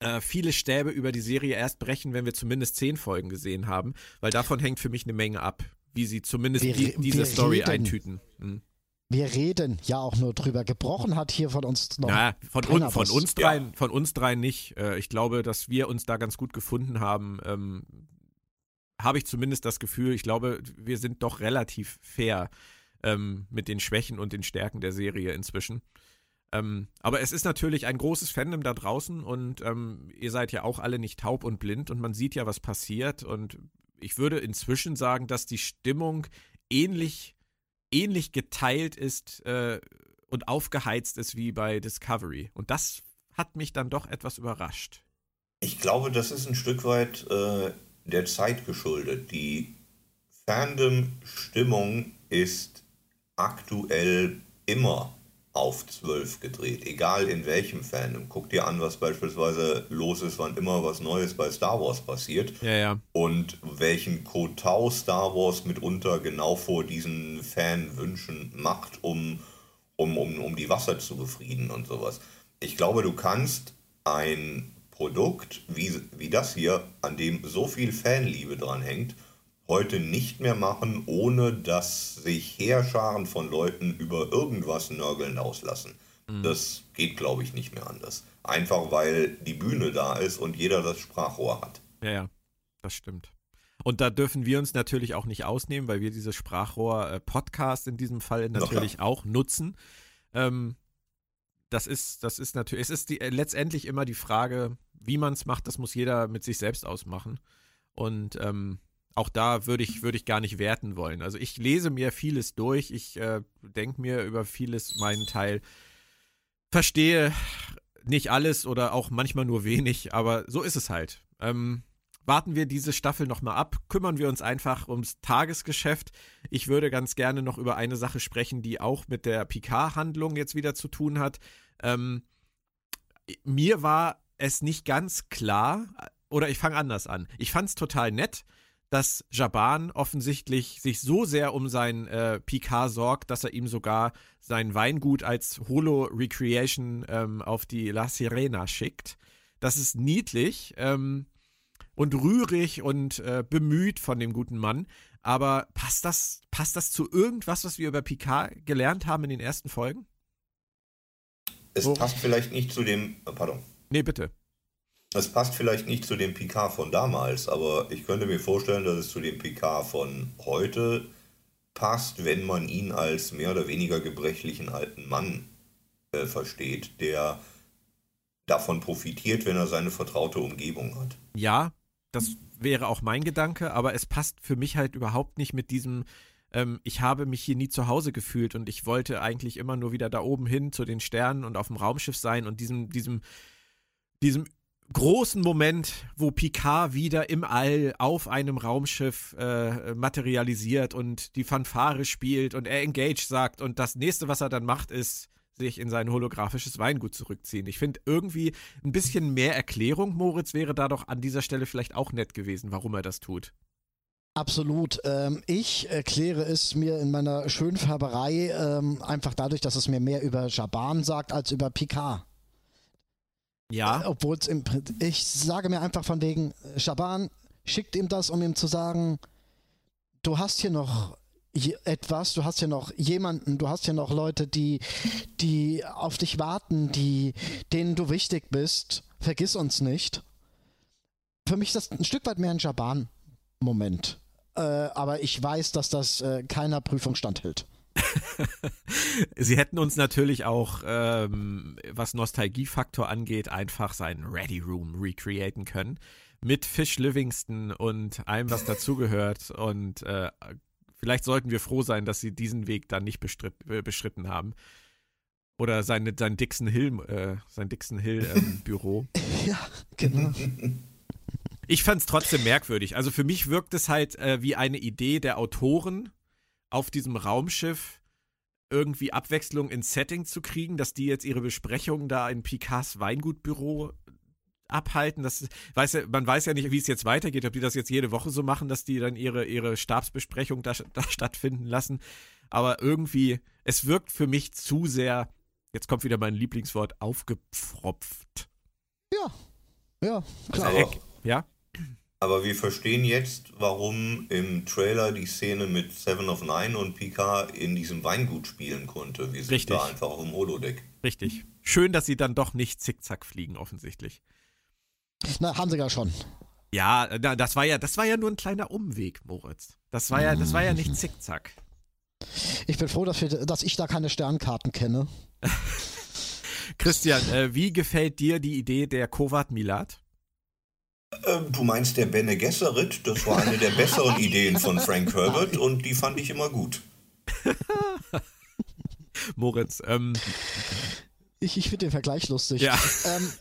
äh, viele Stäbe über die Serie erst brechen, wenn wir zumindest zehn Folgen gesehen haben, weil davon hängt für mich eine Menge ab wie sie zumindest wir, die, diese Story reden, eintüten. Hm. Wir reden ja auch nur drüber. Gebrochen hat hier von uns noch. Ja, von, un, von uns dreien, ja. von uns dreien nicht. Äh, ich glaube, dass wir uns da ganz gut gefunden haben. Ähm, Habe ich zumindest das Gefühl. Ich glaube, wir sind doch relativ fair ähm, mit den Schwächen und den Stärken der Serie inzwischen. Ähm, aber es ist natürlich ein großes Fandom da draußen und ähm, ihr seid ja auch alle nicht taub und blind und man sieht ja, was passiert. Und ich würde inzwischen sagen, dass die Stimmung ähnlich, ähnlich geteilt ist äh, und aufgeheizt ist wie bei Discovery. Und das hat mich dann doch etwas überrascht. Ich glaube, das ist ein Stück weit äh, der Zeit geschuldet. Die Fandom-Stimmung ist aktuell immer auf 12 gedreht, egal in welchem Fandom. Guck dir an, was beispielsweise los ist, wann immer was Neues bei Star Wars passiert. Ja, ja. Und welchen Kotau Star Wars mitunter genau vor diesen Fanwünschen macht, um, um, um, um die Wasser zu befrieden und sowas. Ich glaube, du kannst ein Produkt wie, wie das hier, an dem so viel Fanliebe dran hängt, heute nicht mehr machen, ohne dass sich Heerscharen von Leuten über irgendwas nörgeln auslassen. Mhm. Das geht, glaube ich, nicht mehr anders. Einfach weil die Bühne da ist und jeder das Sprachrohr hat. Ja, ja, das stimmt. Und da dürfen wir uns natürlich auch nicht ausnehmen, weil wir dieses Sprachrohr-Podcast äh, in diesem Fall natürlich auch nutzen. Ähm, das ist, das ist natürlich, es ist die, äh, letztendlich immer die Frage, wie man es macht, das muss jeder mit sich selbst ausmachen. Und ähm, auch da würde ich, würde ich gar nicht werten wollen. Also ich lese mir vieles durch, ich äh, denke mir über vieles meinen Teil, verstehe nicht alles oder auch manchmal nur wenig, aber so ist es halt. Ähm, warten wir diese Staffel nochmal ab, kümmern wir uns einfach ums Tagesgeschäft. Ich würde ganz gerne noch über eine Sache sprechen, die auch mit der Picard-Handlung jetzt wieder zu tun hat. Ähm, mir war es nicht ganz klar, oder ich fange anders an. Ich fand es total nett, dass Jaban offensichtlich sich so sehr um sein äh, Picard sorgt, dass er ihm sogar sein Weingut als Holo-Recreation ähm, auf die La Sirena schickt. Das ist niedlich. Ähm, und rührig und äh, bemüht von dem guten Mann. Aber passt das, passt das zu irgendwas, was wir über Picard gelernt haben in den ersten Folgen? Es oh. passt vielleicht nicht zu dem. Äh, pardon. Nee, bitte. Es passt vielleicht nicht zu dem Picard von damals, aber ich könnte mir vorstellen, dass es zu dem Picard von heute passt, wenn man ihn als mehr oder weniger gebrechlichen alten Mann äh, versteht, der davon profitiert, wenn er seine vertraute Umgebung hat. Ja, das wäre auch mein Gedanke, aber es passt für mich halt überhaupt nicht mit diesem, ähm, ich habe mich hier nie zu Hause gefühlt und ich wollte eigentlich immer nur wieder da oben hin zu den Sternen und auf dem Raumschiff sein und diesem, diesem, diesem großen Moment, wo Picard wieder im All auf einem Raumschiff äh, materialisiert und die Fanfare spielt und er Engage sagt und das nächste, was er dann macht, ist sich in sein holographisches Weingut zurückziehen. Ich finde irgendwie ein bisschen mehr Erklärung, Moritz, wäre da doch an dieser Stelle vielleicht auch nett gewesen, warum er das tut. Absolut. Ähm, ich erkläre es mir in meiner Schönfärberei ähm, einfach dadurch, dass es mir mehr über Jaban sagt als über Picard. Ja. Äh, Obwohl es im ich sage mir einfach von wegen, Jaban schickt ihm das, um ihm zu sagen, du hast hier noch etwas, du hast ja noch jemanden, du hast ja noch Leute, die, die auf dich warten, die, denen du wichtig bist. Vergiss uns nicht. Für mich ist das ein Stück weit mehr ein Jaban-Moment. Äh, aber ich weiß, dass das äh, keiner Prüfung standhält. Sie hätten uns natürlich auch, ähm, was Nostalgiefaktor angeht, einfach seinen Ready Room recreaten können. Mit Fish Livingston und allem, was dazugehört. Und äh, Vielleicht sollten wir froh sein, dass sie diesen Weg dann nicht äh, beschritten haben. Oder seine, sein Dixon Hill, äh, sein Dixon Hill ähm, Büro. ja, genau. Ich fand es trotzdem merkwürdig. Also für mich wirkt es halt äh, wie eine Idee der Autoren, auf diesem Raumschiff irgendwie Abwechslung ins Setting zu kriegen, dass die jetzt ihre Besprechungen da in Picards Weingutbüro abhalten. Das weiß ja, man weiß ja nicht, wie es jetzt weitergeht, ob die das jetzt jede Woche so machen, dass die dann ihre, ihre Stabsbesprechung da, da stattfinden lassen. Aber irgendwie, es wirkt für mich zu sehr, jetzt kommt wieder mein Lieblingswort, aufgepfropft. Ja, ja, klar. Aber, ja? Aber wir verstehen jetzt, warum im Trailer die Szene mit Seven of Nine und Picard in diesem Weingut spielen konnte. Wir sind Richtig. da einfach auf dem Holodeck. Richtig. Schön, dass sie dann doch nicht zickzack fliegen, offensichtlich. Na, haben sie ja schon. Ja, das war ja, das war ja nur ein kleiner Umweg, Moritz. Das war ja, das war ja nicht zickzack. Ich bin froh, dass, wir, dass ich da keine Sternkarten kenne. Christian, äh, wie gefällt dir die Idee der Kovat Milat? Ähm, du meinst der Bene Gesserit? Das war eine der besseren Ideen von Frank Herbert und die fand ich immer gut. Moritz, ähm. Ich, ich finde den Vergleich lustig. Ja. Ähm,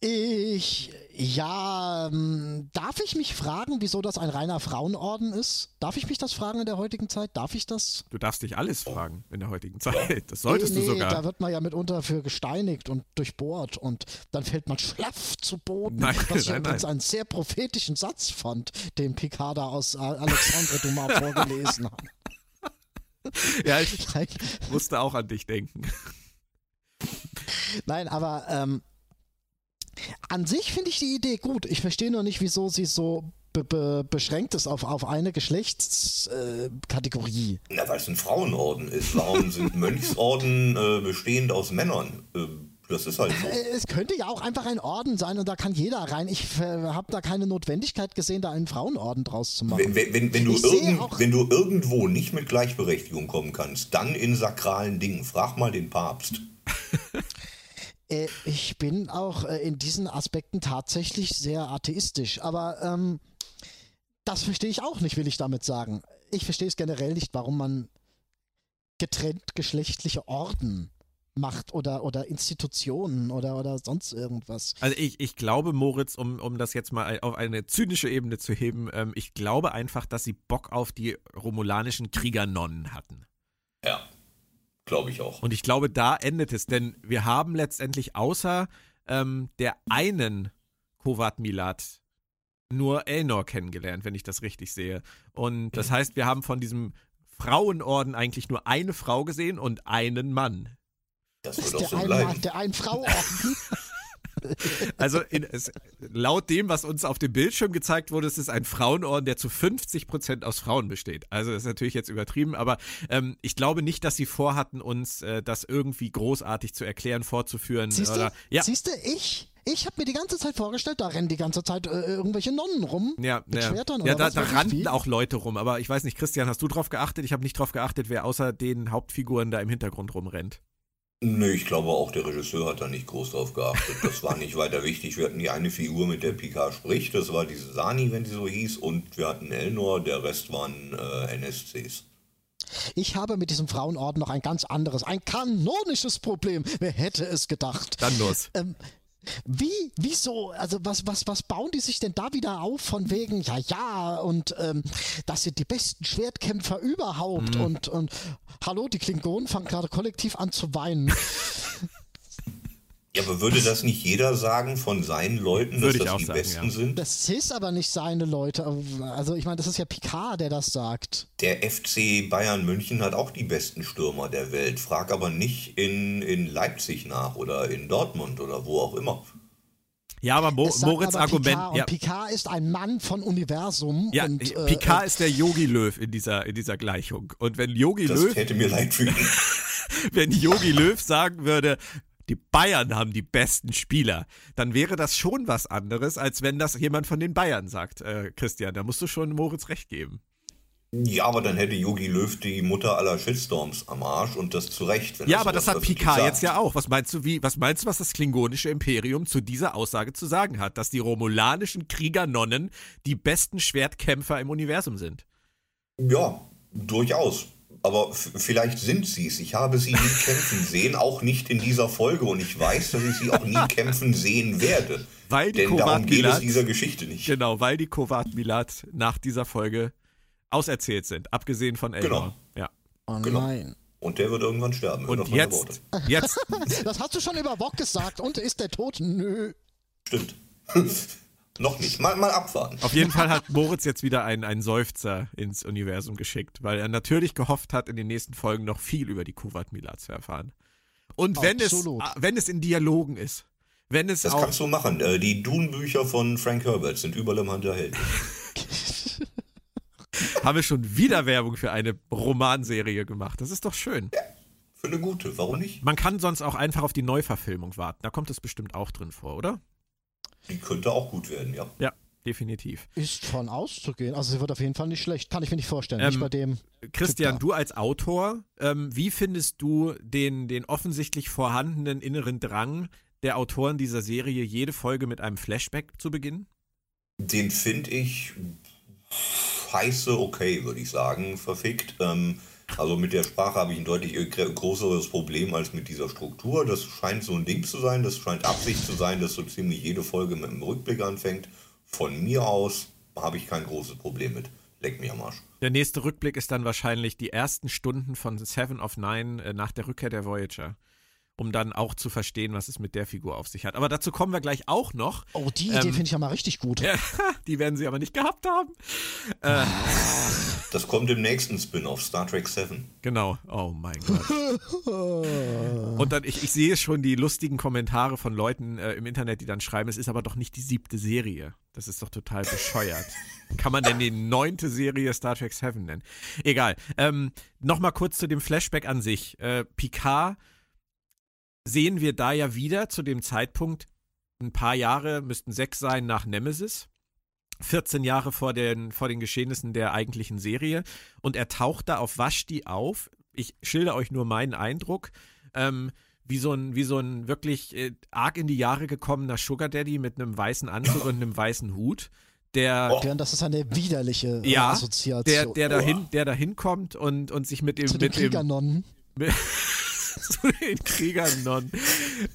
ich, ja, ähm, darf ich mich fragen, wieso das ein reiner Frauenorden ist? Darf ich mich das fragen in der heutigen Zeit? Darf ich das? Du darfst dich alles fragen in der heutigen Zeit. Das solltest nee, nee, du sogar. Da wird man ja mitunter für gesteinigt und durchbohrt und dann fällt man schlaff zu Boden. Nein, was ich nein, übrigens nein. einen sehr prophetischen Satz fand, den Picard aus Alexandre Dumas vorgelesen hat. Ja, ich musste auch an dich denken. Nein, aber ähm, an sich finde ich die Idee gut. Ich verstehe nur nicht, wieso sie so be be beschränkt ist auf, auf eine Geschlechtskategorie. Na, weil es ein Frauenorden ist. Warum sind Mönchsorden äh, bestehend aus Männern äh, Das ist halt so. Äh, es könnte ja auch einfach ein Orden sein und da kann jeder rein. Ich äh, habe da keine Notwendigkeit gesehen, da einen Frauenorden draus zu machen. Wenn, wenn, wenn, du irgend, wenn du irgendwo nicht mit Gleichberechtigung kommen kannst, dann in sakralen Dingen. Frag mal den Papst. Äh, ich bin auch äh, in diesen Aspekten tatsächlich sehr atheistisch, aber ähm, das verstehe ich auch nicht, will ich damit sagen. Ich verstehe es generell nicht, warum man getrennt geschlechtliche Orden macht oder, oder Institutionen oder, oder sonst irgendwas. Also ich, ich glaube, Moritz, um, um das jetzt mal auf eine zynische Ebene zu heben, ähm, ich glaube einfach, dass sie Bock auf die romulanischen Kriegernonnen hatten. Ja, glaube ich auch. Und ich glaube, da endet es, denn wir haben letztendlich außer ähm, der einen Kovat Milat nur Elnor kennengelernt, wenn ich das richtig sehe. Und das heißt, wir haben von diesem Frauenorden eigentlich nur eine Frau gesehen und einen Mann. Das Das wird ist auch der so ein bleiben. Mann, der ein Frau-Orden. Also in, es, laut dem, was uns auf dem Bildschirm gezeigt wurde, ist es ein Frauenorden, der zu 50 Prozent aus Frauen besteht. Also das ist natürlich jetzt übertrieben, aber ähm, ich glaube nicht, dass sie vorhatten, uns äh, das irgendwie großartig zu erklären, fortzuführen. Siehst du? ja, Siehst du, ich? Ich habe mir die ganze Zeit vorgestellt, da rennen die ganze Zeit äh, irgendwelche Nonnen rum. Ja, Mit ja. Schwertern ja oder da, was da rannten auch Leute rum, aber ich weiß nicht, Christian, hast du drauf geachtet? Ich habe nicht drauf geachtet, wer außer den Hauptfiguren da im Hintergrund rumrennt. Nö, ich glaube auch, der Regisseur hat da nicht groß drauf geachtet. Das war nicht weiter wichtig. Wir hatten die eine Figur, mit der Picard spricht, das war diese Sani, wenn sie so hieß, und wir hatten Elnor, der Rest waren äh, NSCs. Ich habe mit diesem Frauenorden noch ein ganz anderes, ein kanonisches Problem. Wer hätte es gedacht? Dann los. Ähm, wie, wieso, also was, was, was bauen die sich denn da wieder auf von wegen, ja, ja, und ähm, das sind die besten Schwertkämpfer überhaupt Mhm. und, und hallo, die Klingonen fangen gerade kollektiv an zu weinen. Ja, aber würde das nicht jeder sagen von seinen Leuten, dass Würde ich das auch die sagen, Besten ja. sind? Das ist aber nicht seine Leute. Also ich meine, das ist ja Picard, der das sagt. Der FC Bayern München hat auch die besten Stürmer der Welt. Frag aber nicht in, in Leipzig nach oder in Dortmund oder wo auch immer. Ja, aber Mo Moritz aber Argument. Picard, ja, und Picard ist ein Mann von Universum. ja und, äh, Picard ist der Yogi Löw in dieser, in dieser Gleichung. Und wenn Yogi Das Löw, täte mir leid für ihn. wenn Yogi Löw sagen würde, die Bayern haben die besten Spieler, dann wäre das schon was anderes, als wenn das jemand von den Bayern sagt, äh, Christian. Da musst du schon Moritz recht geben. Ja, aber dann hätte Yogi Löw die Mutter aller Shitstorms am Arsch und das zu Recht. Ja, er aber das hat Picard sagt. jetzt ja auch. Was meinst du, wie, was meinst du, was das klingonische Imperium zu dieser Aussage zu sagen hat? Dass die romulanischen Kriegernonnen die besten Schwertkämpfer im Universum sind. Ja, durchaus. Aber vielleicht sind sie es. Ich habe sie nie kämpfen sehen, auch nicht in dieser Folge. Und ich weiß, dass ich sie auch nie kämpfen sehen werde. Weil die Denn darum geht es Kovat-Milat, dieser Geschichte nicht. genau, weil die Kovat Milat nach dieser Folge auserzählt sind, abgesehen von Elnor. Ja. oh genau. nein. Und der wird irgendwann sterben. Und jetzt, jetzt, Das hast du schon über Bock gesagt. Und ist der tot? Nö. Stimmt. Noch nicht. Mal, mal abwarten. auf jeden Fall hat Moritz jetzt wieder einen, einen Seufzer ins Universum geschickt, weil er natürlich gehofft hat, in den nächsten Folgen noch viel über die Kovat Milat zu erfahren. Und wenn es, Absolut. wenn es in Dialogen ist, wenn es Das auch kannst du machen. Äh, Die Dune-Bücher von Frank Herbert sind überall im Handel haben wir schon wieder Werbung für eine Romanserie gemacht. Das ist doch schön. Für eine gute. Warum nicht? Man kann sonst auch einfach auf die Neuverfilmung warten. Da kommt es bestimmt auch drin vor, oder? Die könnte auch gut werden, ja. Ja, definitiv. Ist von auszugehen. Also sie wird auf jeden Fall nicht schlecht. Kann ich mir nicht vorstellen. Ähm, nicht bei dem. Christian, du als Autor, ähm, wie findest du den, den offensichtlich vorhandenen inneren Drang der Autoren dieser Serie, jede Folge mit einem Flashback zu beginnen? Den finde ich heiße okay, würde ich sagen, verfickt. Ähm, also mit der Sprache habe ich ein deutlich gr- größeres Problem als mit dieser Struktur. Das scheint so ein Ding zu sein, das scheint Absicht zu sein, dass so ziemlich jede Folge mit einem Rückblick anfängt. Von mir aus habe ich kein großes Problem mit. Leck mich am Arsch. Der nächste Rückblick ist dann wahrscheinlich die ersten Stunden von Seven of Nine äh, nach der Rückkehr der Voyager. Um dann auch zu verstehen, was es mit der Figur auf sich hat. Aber dazu kommen wir gleich auch noch. Oh, die Ähm, Idee finde ich ja mal richtig gut. Die werden sie aber nicht gehabt haben. Äh, Das kommt im nächsten Spin-off, Star Trek 7. genau. Oh mein Gott. Und dann, ich, ich sehe schon die lustigen Kommentare von Leuten äh, im Internet, die dann schreiben, es ist aber doch nicht die siebte Serie. Das ist doch total bescheuert. Kann man denn die neunte Serie Star Trek 7 nennen? Egal. Ähm, Nochmal kurz zu dem Flashback an sich. Äh, Picard sehen wir da ja wieder zu dem Zeitpunkt, ein paar Jahre müssten sechs sein nach Nemesis. 14 Jahre vor den, vor den Geschehnissen der eigentlichen Serie. Und er taucht da auf Vashti auf. Ich schilder euch nur meinen Eindruck. Ähm, wie so ein, wie so ein wirklich äh, arg in die Jahre gekommener Sugar Daddy mit einem weißen Anzug und einem weißen Hut. Der, oh. das ist eine widerliche ja, Assoziation. Der, der, dahin, der dahin kommt und, und sich mit dem. Zu mit den Kriegernonnen. Dem, zu den Kriegernonnen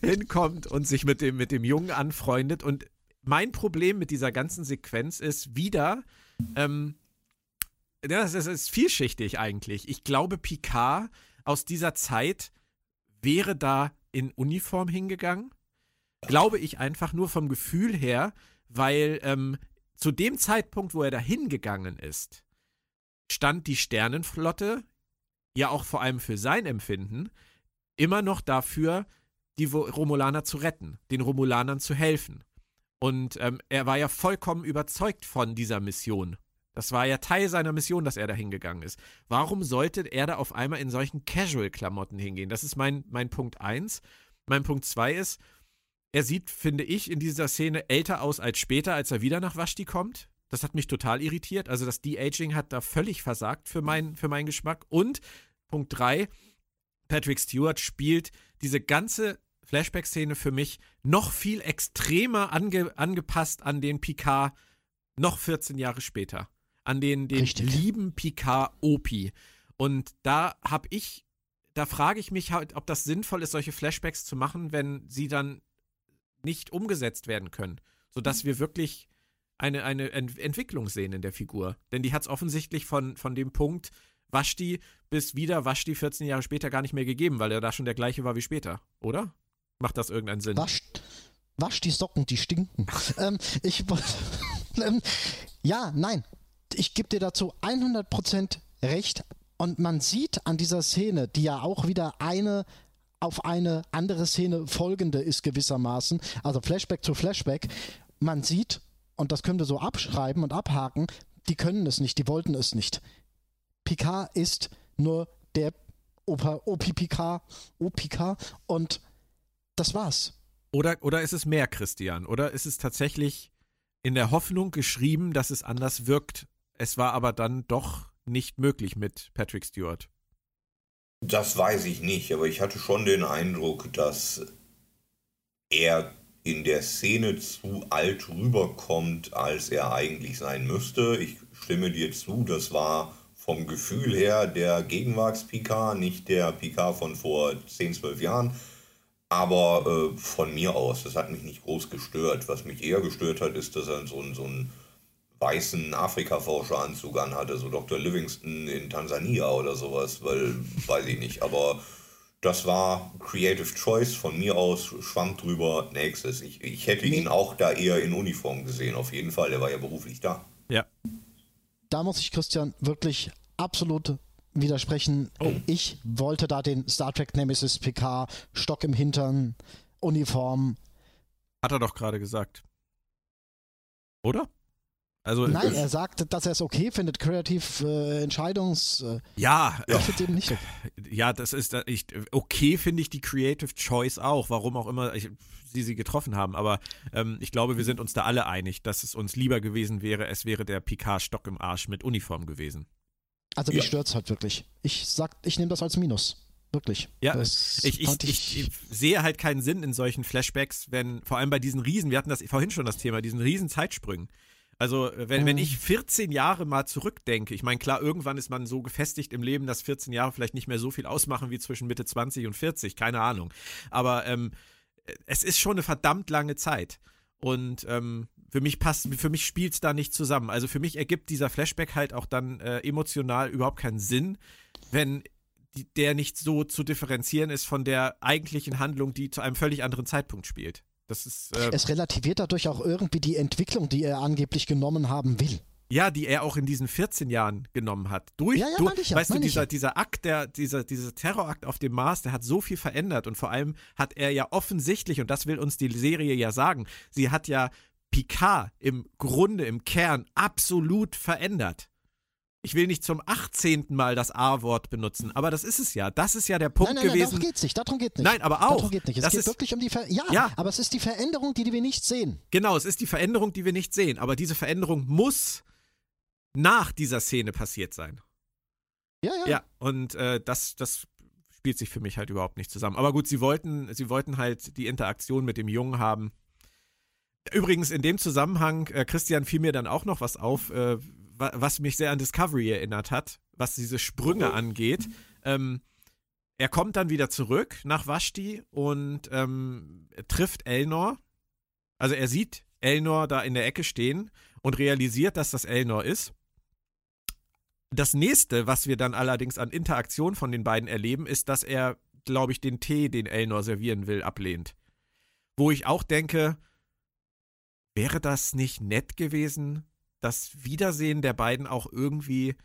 hinkommt und sich mit dem, mit dem Jungen anfreundet. Und mein Problem mit dieser ganzen Sequenz ist wieder, ähm, das ist, das ist vielschichtig eigentlich. Ich glaube, Picard aus dieser Zeit wäre da in Uniform hingegangen. Glaube ich einfach nur vom Gefühl her, weil ähm, zu dem Zeitpunkt, wo er da hingegangen ist, stand die Sternenflotte ja auch vor allem für sein Empfinden immer noch dafür, die Romulaner zu retten, den Romulanern zu helfen. Und ähm, er war ja vollkommen überzeugt von dieser Mission. Das war ja Teil seiner Mission, dass er da hingegangen ist. Warum sollte er da auf einmal in solchen Casual-Klamotten hingehen? Das ist mein, mein Punkt 1. Mein Punkt 2 ist, er sieht, finde ich, in dieser Szene älter aus als später, als er wieder nach Vashti kommt. Das hat mich total irritiert. Also das De-Aging hat da völlig versagt für, mein, für meinen Geschmack. Und Punkt 3, Patrick Stewart spielt diese ganze Flashback-Szene für mich noch viel extremer ange, angepasst an den Picard noch 14 Jahre später. An den, den lieben Picard Opi. Und da habe ich, da frage ich mich halt, ob das sinnvoll ist, solche Flashbacks zu machen, wenn sie dann nicht umgesetzt werden können. Sodass wir wirklich eine, eine Ent Entwicklung sehen in der Figur. Denn die hat es offensichtlich von, von dem Punkt, Vashti bis wieder Vashti 14 Jahre später gar nicht mehr gegeben, weil er da schon der gleiche war wie später, oder? Macht das irgendeinen Sinn? Wasch, wasch die Socken, die stinken. ähm, ich ähm, Ja, nein. Ich gebe dir dazu 100% recht. Und man sieht an dieser Szene, die ja auch wieder eine auf eine andere Szene folgende ist gewissermaßen, also Flashback zu Flashback, man sieht, und das können wir so abschreiben und abhaken, die können es nicht, die wollten es nicht. Picard ist nur der Opa, OPPK, OPK und das war's. Oder, oder ist es mehr, Christian? Oder ist es tatsächlich in der Hoffnung geschrieben, dass es anders wirkt? Es war aber dann doch nicht möglich mit Patrick Stewart. Das weiß ich nicht, aber ich hatte schon den Eindruck, dass er in der Szene zu alt rüberkommt, als er eigentlich sein müsste. Ich stimme dir zu, das war vom Gefühl her der Gegenwarts-Picard, nicht der Picard von vor 10, 12 Jahren. Aber äh, von mir aus, das hat mich nicht groß gestört. Was mich eher gestört hat, ist, dass er so, einen, so einen weißen Afrika-Forscheranzug anhatte, so Dr. Livingston in Tansania oder sowas, weil, weiß ich nicht. Aber das war Creative Choice von mir aus, schwamm drüber, nächstes. Ich, ich hätte ihn auch da eher in Uniform gesehen, auf jeden Fall. Der war ja beruflich da. Ja da muss ich Christian wirklich absolut widersprechen. Oh. Ich wollte da den Star Trek Nemesis PK, Stock im Hintern, Uniform. Hat er doch gerade gesagt. Oder? Also, Nein, er sagt, dass er es okay findet, kreativ äh, Entscheidungs. Äh, ja, ich finde eben nicht. Ja, das ist ich, okay, finde ich die Creative Choice auch, warum auch immer ich, sie sie getroffen haben. Aber ähm, ich glaube, wir sind uns da alle einig, dass es uns lieber gewesen wäre, es wäre der Picard Stock im Arsch mit Uniform gewesen. Also mich ja. stört es halt wirklich. Ich sag, ich nehme das als Minus. Wirklich. Ja, ich, ich, ich, ich, sehe halt keinen Sinn in solchen Flashbacks, wenn, vor allem bei diesen Riesen, wir hatten das vorhin schon das Thema, diesen riesen Zeitsprüngen. Also, wenn, wenn ich 14 Jahre mal zurückdenke, ich meine, klar, irgendwann ist man so gefestigt im Leben, dass 14 Jahre vielleicht nicht mehr so viel ausmachen wie zwischen Mitte 20 und 40, keine Ahnung. Aber ähm, es ist schon eine verdammt lange Zeit. Und ähm, für mich passt, für mich spielt es da nicht zusammen. Also für mich ergibt dieser Flashback halt auch dann äh, emotional überhaupt keinen Sinn, wenn die, der nicht so zu differenzieren ist von der eigentlichen Handlung, die zu einem völlig anderen Zeitpunkt spielt. Das ist, äh, es relativiert dadurch auch irgendwie die Entwicklung, die er angeblich genommen haben will. Ja, die er auch in diesen 14 Jahren genommen hat. Durch, ja, ja, durch ich ja, weißt du, dieser, ja. dieser Akt, der, dieser, dieser Terrorakt auf dem Mars, der hat so viel verändert und vor allem hat er ja offensichtlich, und das will uns die Serie ja sagen, sie hat ja Picard im Grunde, im Kern absolut verändert. ich will nicht zum 18. Mal das A-Wort benutzen, aber das ist es ja. Das ist ja der Punkt nein, nein, gewesen. Nein, darum geht's nicht. Darum geht nicht. Nein, aber auch. Darum geht nicht. Es das geht ist, wirklich um die Ver ja, ja, aber es ist die Veränderung, die wir nicht sehen. Genau, es ist die Veränderung, die wir nicht sehen. Aber diese Veränderung muss nach dieser Szene passiert sein. Ja, ja. Ja, und äh, das, das spielt sich für mich halt überhaupt nicht zusammen. Aber gut, sie wollten, sie wollten halt die Interaktion mit dem Jungen haben. Übrigens, in dem Zusammenhang, äh, Christian, fiel mir dann auch noch was auf, äh, was mich sehr an Discovery erinnert hat, was diese Sprünge angeht. Ähm, er kommt dann wieder zurück nach Vashti und ähm, trifft Elnor. Also er sieht Elnor da in der Ecke stehen und realisiert, dass das Elnor ist. Das nächste, was wir dann allerdings an Interaktion von den beiden erleben, ist, dass er, glaube ich, den Tee, den Elnor servieren will, ablehnt. Wo ich auch denke, wäre das nicht nett gewesen, das Wiedersehen der beiden auch irgendwie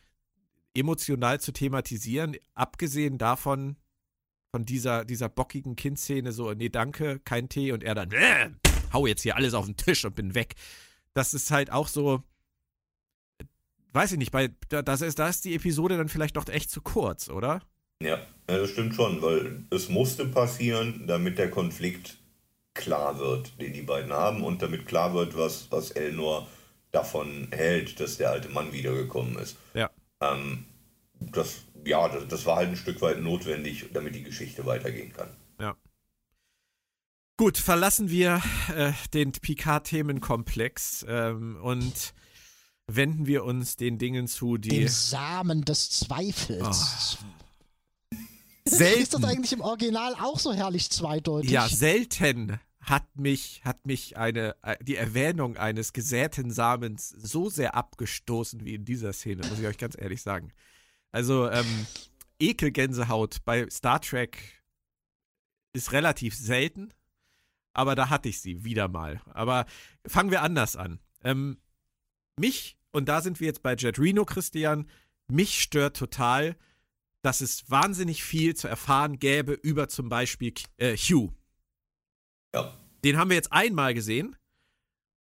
emotional zu thematisieren, abgesehen davon, von dieser, dieser bockigen Kindszene, so, nee, danke, kein Tee, und er dann, äh, hau jetzt hier alles auf den Tisch und bin weg. Das ist halt auch so, weiß ich nicht, bei, da, ist, da ist die Episode dann vielleicht doch echt zu kurz, oder? Ja, das stimmt schon, weil es musste passieren, damit der Konflikt klar wird, den die beiden haben und damit klar wird, was, was Elnor davon hält, dass der alte Mann wiedergekommen ist. Ja. Ähm, das, ja, das, das, war halt ein Stück weit notwendig, damit die Geschichte weitergehen kann. Ja. Gut, verlassen wir äh, den Picard-Themenkomplex ähm, und wenden wir uns den Dingen zu, die. Dem Samen des Zweifels. Oh. Selten. Ist das eigentlich im Original auch so herrlich zweideutig? Ja, selten hat mich, hat mich eine, äh, die Erwähnung eines gesäten Samens so sehr abgestoßen wie in dieser Szene, muss ich euch ganz ehrlich sagen. Also, ähm, Ekelgänsehaut bei Star Trek ist relativ selten, aber da hatte ich sie wieder mal. Aber fangen wir anders an. Ähm, mich, und da sind wir jetzt bei Jet Reno, Christian, mich stört total, dass es wahnsinnig viel zu erfahren gäbe über zum Beispiel äh, Hugh. Ja. Den haben wir jetzt einmal gesehen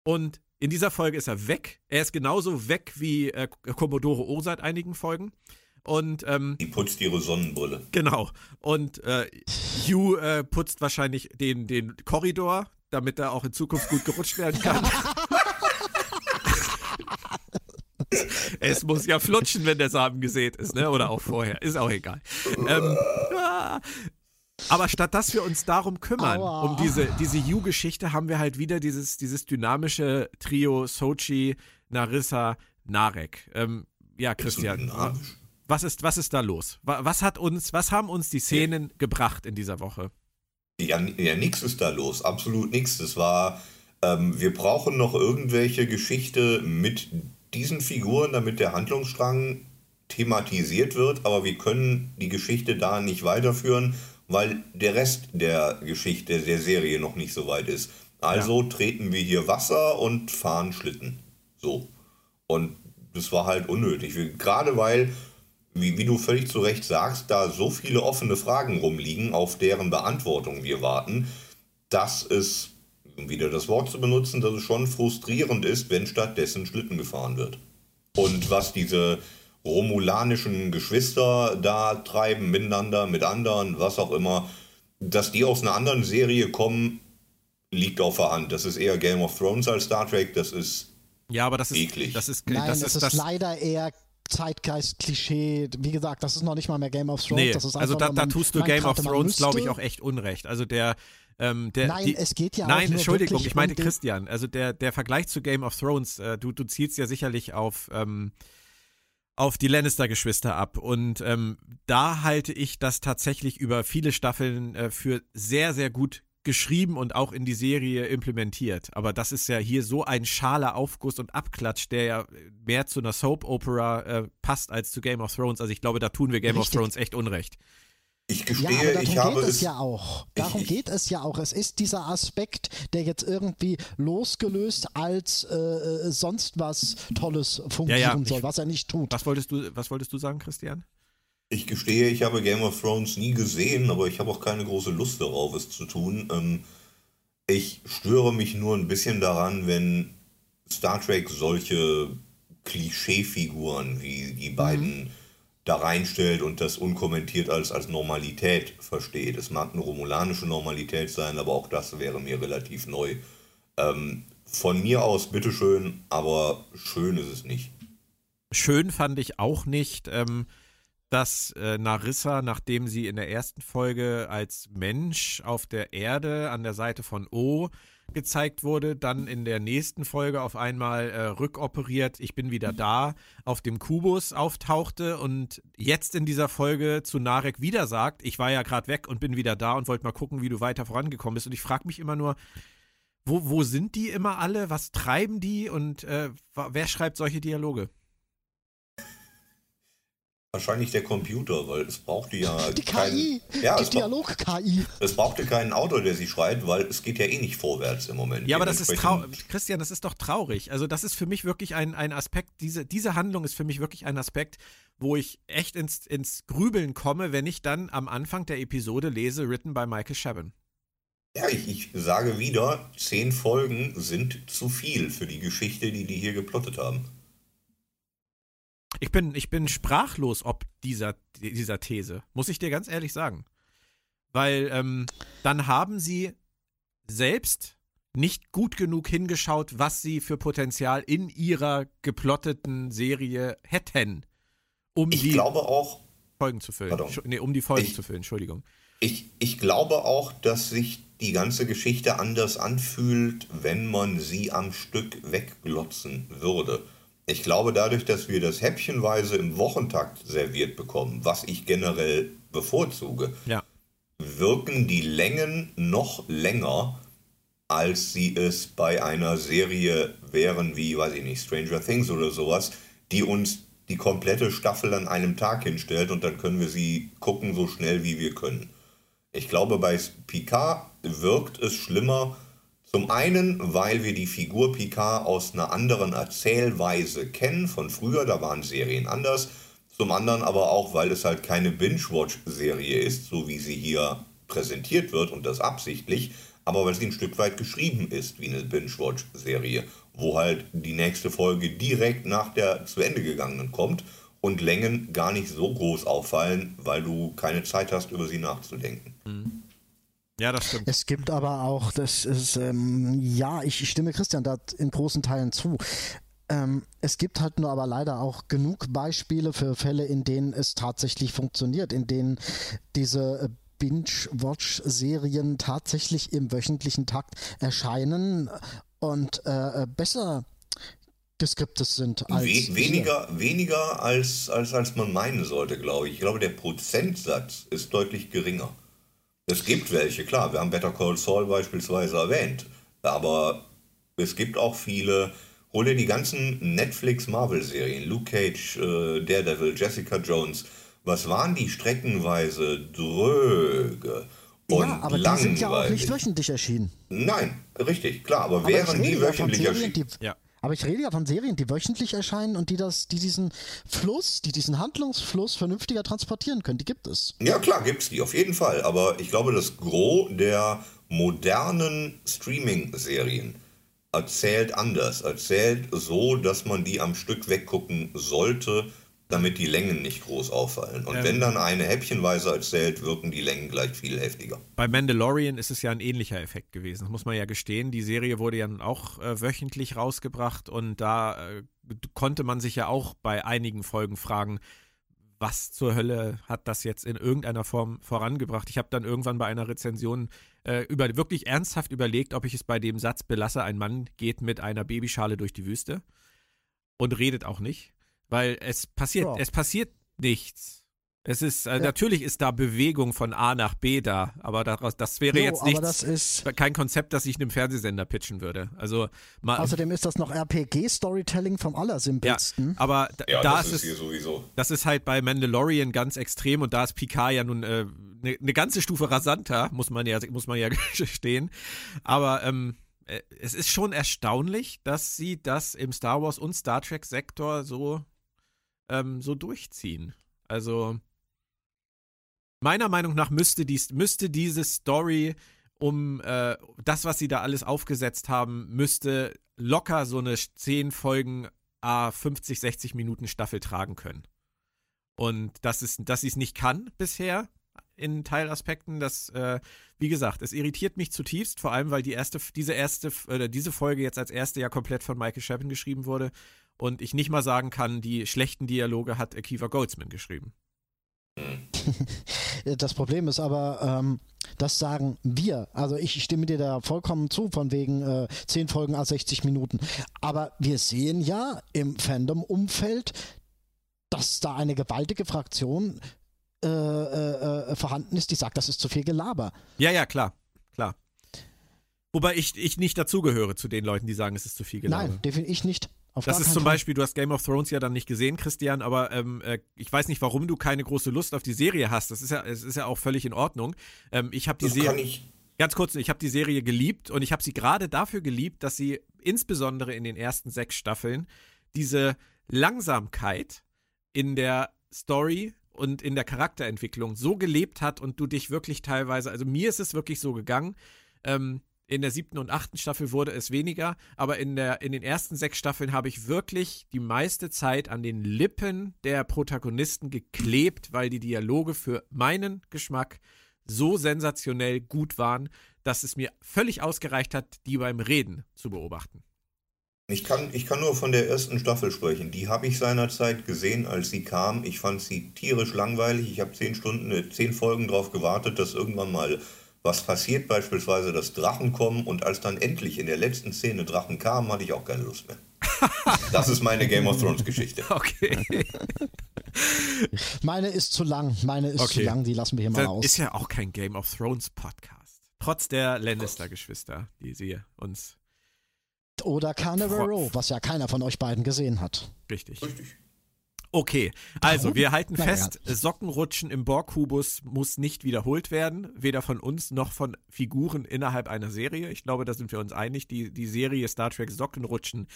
und in dieser Folge ist er weg. Er ist genauso weg wie äh, Commodore O seit einigen Folgen. Und, ähm, Die putzt ihre Sonnenbrille. Genau. Und äh, Hugh äh, putzt wahrscheinlich den, den Korridor, damit er auch in Zukunft gut gerutscht werden kann. es muss ja flutschen, wenn der Samen gesät ist, ne? Oder auch vorher. Ist auch egal. Ähm, ah. aber statt dass wir uns darum kümmern, Aua. um diese, diese Yu-Geschichte, haben wir halt wieder dieses, dieses dynamische Trio Sochi, Narissa, Narek. Ähm, ja, Christian. Was ist, was ist da los? Was hat uns, was haben uns die Szenen ja. gebracht in dieser Woche? Ja, ja nichts ist da los. Absolut nichts. Das war, ähm, wir brauchen noch irgendwelche Geschichte mit diesen Figuren, damit der Handlungsstrang thematisiert wird, aber wir können die Geschichte da nicht weiterführen, weil der Rest der Geschichte der Serie noch nicht so weit ist. Also ja. treten wir hier Wasser und fahren Schlitten. So. Und das war halt unnötig. Gerade weil, wie, wie du völlig zu Recht sagst, da so viele offene Fragen rumliegen, auf deren Beantwortung wir warten, dass es um wieder das Wort zu benutzen, dass es schon frustrierend ist, wenn stattdessen Schlitten gefahren wird. Und was diese romulanischen Geschwister da treiben, miteinander, mit anderen, was auch immer, dass die aus einer anderen Serie kommen, liegt auf der Hand. Das ist eher Game of Thrones als Star Trek, das ist ja, aber das ist eklig. Das ist, Nein, das ist, ist das leider eher Zeitgeist-Klischee. Wie gesagt, das ist noch nicht mal mehr Game of Thrones. Nee, das ist also da, man, da tust du Game of Thrones, glaube ich, auch echt unrecht. Also der ähm, der, nein, die, es geht ja Nein, Entschuldigung, ich meinte um Christian. Also der, der Vergleich zu Game of Thrones, äh, du, du zielst ja sicherlich auf, ähm, auf die Lannister-Geschwister ab. Und ähm, da halte ich das tatsächlich über viele Staffeln äh, für sehr, sehr gut geschrieben und auch in die Serie implementiert. Aber das ist ja hier so ein schaler Aufguss und Abklatsch, der ja mehr zu einer Soap-Opera äh, passt als zu Game of Thrones. Also ich glaube, da tun wir Game Richtig. of Thrones echt Unrecht. Ich gestehe, ja, aber darum ich habe geht es es ja auch. Darum ich, geht es ja auch. Es ist dieser Aspekt, der jetzt irgendwie losgelöst als äh, sonst was Tolles fungieren ja, ja. soll, was er nicht tut. Was wolltest du, was wolltest du sagen, Christian? Ich gestehe, ich habe Game of Thrones nie gesehen, aber ich habe auch keine große Lust darauf, es zu tun. Ähm, ich störe mich nur ein bisschen daran, wenn Star Trek solche Klischeefiguren, wie die beiden mhm. Da reinstellt und das unkommentiert als, als Normalität versteht. Es mag eine romulanische Normalität sein, aber auch das wäre mir relativ neu. Ähm, von mir aus, bitteschön, aber schön ist es nicht. Schön fand ich auch nicht, ähm, dass äh, Narissa, nachdem sie in der ersten Folge als Mensch auf der Erde an der Seite von O gezeigt wurde, dann in der nächsten Folge auf einmal äh, rückoperiert, ich bin wieder da, auf dem Kubus auftauchte und jetzt in dieser Folge zu Narek wieder sagt, ich war ja gerade weg und bin wieder da und wollte mal gucken, wie du weiter vorangekommen bist. Und ich frage mich immer nur, wo, wo sind die immer alle? Was treiben die? Und äh, wer schreibt solche Dialoge? Wahrscheinlich der Computer, weil es brauchte ja. Die KI! ja, die Dialog-KI. Es brauchte keinen Autor, der sie schreibt, weil es geht ja eh nicht vorwärts im Moment. Ja, aber das ist traurig. Christian, das ist doch traurig. Also, das ist für mich wirklich ein, ein Aspekt, diese, diese Handlung ist für mich wirklich ein Aspekt, wo ich echt ins, ins Grübeln komme, wenn ich dann am Anfang der Episode lese, written by Michael Chabon. Ja, ich, ich sage wieder, zehn Folgen sind zu viel für die Geschichte, die die hier geplottet haben. Ich bin, ich bin sprachlos ob dieser, dieser These, muss ich dir ganz ehrlich sagen. Weil ähm, dann haben sie selbst nicht gut genug hingeschaut, was sie für Potenzial in ihrer geplotteten Serie hätten, um ich die glaube auch, Folgen zu füllen. Nee, um die Folgen ich, zu füllen, Entschuldigung. Ich, ich glaube auch, dass sich die ganze Geschichte anders anfühlt, wenn man sie am Stück wegglotzen würde. Ich glaube, dadurch, dass wir das häppchenweise im Wochentakt serviert bekommen, was ich generell bevorzuge, ja. wirken die Längen noch länger, als sie es bei einer Serie wären wie, weiß ich nicht, Stranger Things oder sowas, die uns die komplette Staffel an einem Tag hinstellt und dann können wir sie gucken so schnell wie wir können. Ich glaube, bei Picard wirkt es schlimmer, zum einen, weil wir die Figur Picard aus einer anderen Erzählweise kennen von früher, da waren Serien anders. Zum anderen aber auch, weil es halt keine Binge-Watch-Serie ist, so wie sie hier präsentiert wird und das absichtlich, aber weil sie ein Stück weit geschrieben ist wie eine Binge-Watch-Serie, wo halt die nächste Folge direkt nach der zu Ende gegangenen kommt und Längen gar nicht so groß auffallen, weil du keine Zeit hast, über sie nachzudenken. Mhm. Ja, das stimmt. Es gibt aber auch, das ist, ähm, ja, ich, ich stimme Christian da in großen Teilen zu. Ähm, es gibt halt nur aber leider auch genug Beispiele für Fälle, in denen es tatsächlich funktioniert, in denen diese äh, Binge-Watch-Serien tatsächlich im wöchentlichen Takt erscheinen und äh, besser geskriptet sind als We weniger weniger als, als als man meinen sollte, glaube ich. Ich glaube, der Prozentsatz ist deutlich geringer. Es gibt welche, klar. Wir haben Better Call Saul beispielsweise erwähnt. Aber es gibt auch viele. Hol dir die ganzen Netflix-Marvel-Serien. Luke Cage, äh, Daredevil, Jessica Jones. Was waren die streckenweise dröge? Und ja, aber langweilig. die sind ja auch nicht wöchentlich erschienen. Nein, richtig, klar. Aber, aber wären die wöchentlich erschienen. Ja. Aber ich rede ja von Serien, die wöchentlich erscheinen und die das, die diesen Fluss, die diesen Handlungsfluss vernünftiger transportieren können. Die gibt es. Ja, klar, gibt es die, auf jeden Fall. Aber ich glaube, das Gros der modernen Streaming-Serien erzählt anders. Erzählt so, dass man die am Stück weggucken sollte, damit die Längen nicht groß auffallen. Und ähm, wenn dann eine häppchenweise erzählt, wirken die Längen gleich viel heftiger. Bei Mandalorian ist es ja ein ähnlicher Effekt gewesen, das muss man ja gestehen. Die Serie wurde ja auch äh, wöchentlich rausgebracht und da äh, konnte man sich ja auch bei einigen Folgen fragen, was zur Hölle hat das jetzt in irgendeiner Form vorangebracht? Ich habe dann irgendwann bei einer Rezension äh, über, wirklich ernsthaft überlegt, ob ich es bei dem Satz belasse, ein Mann geht mit einer Babyschale durch die Wüste und redet auch nicht. Weil es passiert, ja. es passiert nichts. Es ist, äh, ja. natürlich ist da Bewegung von A nach B da, aber daraus, das wäre jo, jetzt nichts, kein Konzept, das ich einem Fernsehsender pitchen würde. Also mal, Außerdem ist das noch RPG-Storytelling vom allersimpelsten. Ja, aber da, ja, da das ist, ist sowieso. Das ist halt bei Mandalorian ganz extrem und da ist Picard ja nun eine äh, ne, ne ganze Stufe rasanter, muss man ja, muss man ja gestehen. Aber ähm, äh, es ist schon erstaunlich, dass sie das im Star Wars und Star Trek Sektor so ähm, so durchziehen. Also meiner Meinung nach müsste, dies, müsste diese Story um äh, das, was sie da alles aufgesetzt haben, müsste locker so eine zehn Folgen a 50, 60 Minuten Staffel tragen können. Und dass, es, dass sie es nicht kann bisher in Teilaspekten, das, äh, wie gesagt, es irritiert mich zutiefst, vor allem, weil die erste, diese erste, oder diese Folge jetzt als erste ja komplett von Michael Chabon geschrieben wurde und ich nicht mal sagen kann, die schlechten Dialoge hat Akiva Goldsman geschrieben. Das Problem ist aber, ähm, das sagen wir. Also ich stimme dir da vollkommen zu, von wegen äh, 10 Folgen a 60 Minuten. Aber wir sehen ja im Fandom-Umfeld, dass da eine gewaltige Fraktion äh, äh, äh, vorhanden ist, die sagt, das ist zu viel Gelaber. Ja, ja, klar, klar. Wobei ich, ich nicht dazugehöre zu den Leuten, die sagen, es ist zu viel Gelaber. Nein, definitiv ich nicht. Auf das ist zum Fall. Beispiel, du hast Game of Thrones ja dann nicht gesehen, Christian, aber ähm, äh, ich weiß nicht, warum du keine große Lust auf die Serie hast. Das ist ja, es ist ja auch völlig in Ordnung. Ähm, ich habe die Serie. Ganz kurz, ich habe die Serie geliebt und ich habe sie gerade dafür geliebt, dass sie insbesondere in den ersten sechs Staffeln diese Langsamkeit in der Story und in der Charakterentwicklung so gelebt hat und du dich wirklich teilweise, also mir ist es wirklich so gegangen, ähm, in der siebten und achten Staffel wurde es weniger, aber in, der, in den ersten sechs Staffeln habe ich wirklich die meiste Zeit an den Lippen der Protagonisten geklebt, weil die Dialoge für meinen Geschmack so sensationell gut waren, dass es mir völlig ausgereicht hat, die beim Reden zu beobachten. Ich kann, ich kann nur von der ersten Staffel sprechen. Die habe ich seinerzeit gesehen, als sie kam. Ich fand sie tierisch langweilig. Ich habe zehn Stunden, äh, zehn Folgen darauf gewartet, dass irgendwann mal was passiert beispielsweise, dass Drachen kommen und als dann endlich in der letzten Szene Drachen kamen, hatte ich auch keine Lust mehr. Das ist meine Game of Thrones Geschichte. Okay. Meine ist zu lang. Meine ist okay. zu lang, die lassen wir hier mal das aus. Ist ja auch kein Game of Thrones Podcast. Trotz der Lannister-Geschwister, die sie uns. Oder Carnival Row, was ja keiner von euch beiden gesehen hat. Richtig. Richtig. Okay, also wir halten fest, Sockenrutschen im Borg-Kubus muss nicht wiederholt werden, weder von uns noch von Figuren innerhalb einer Serie. Ich glaube, da sind wir uns einig. Die, die Serie Star Trek Sockenrutschen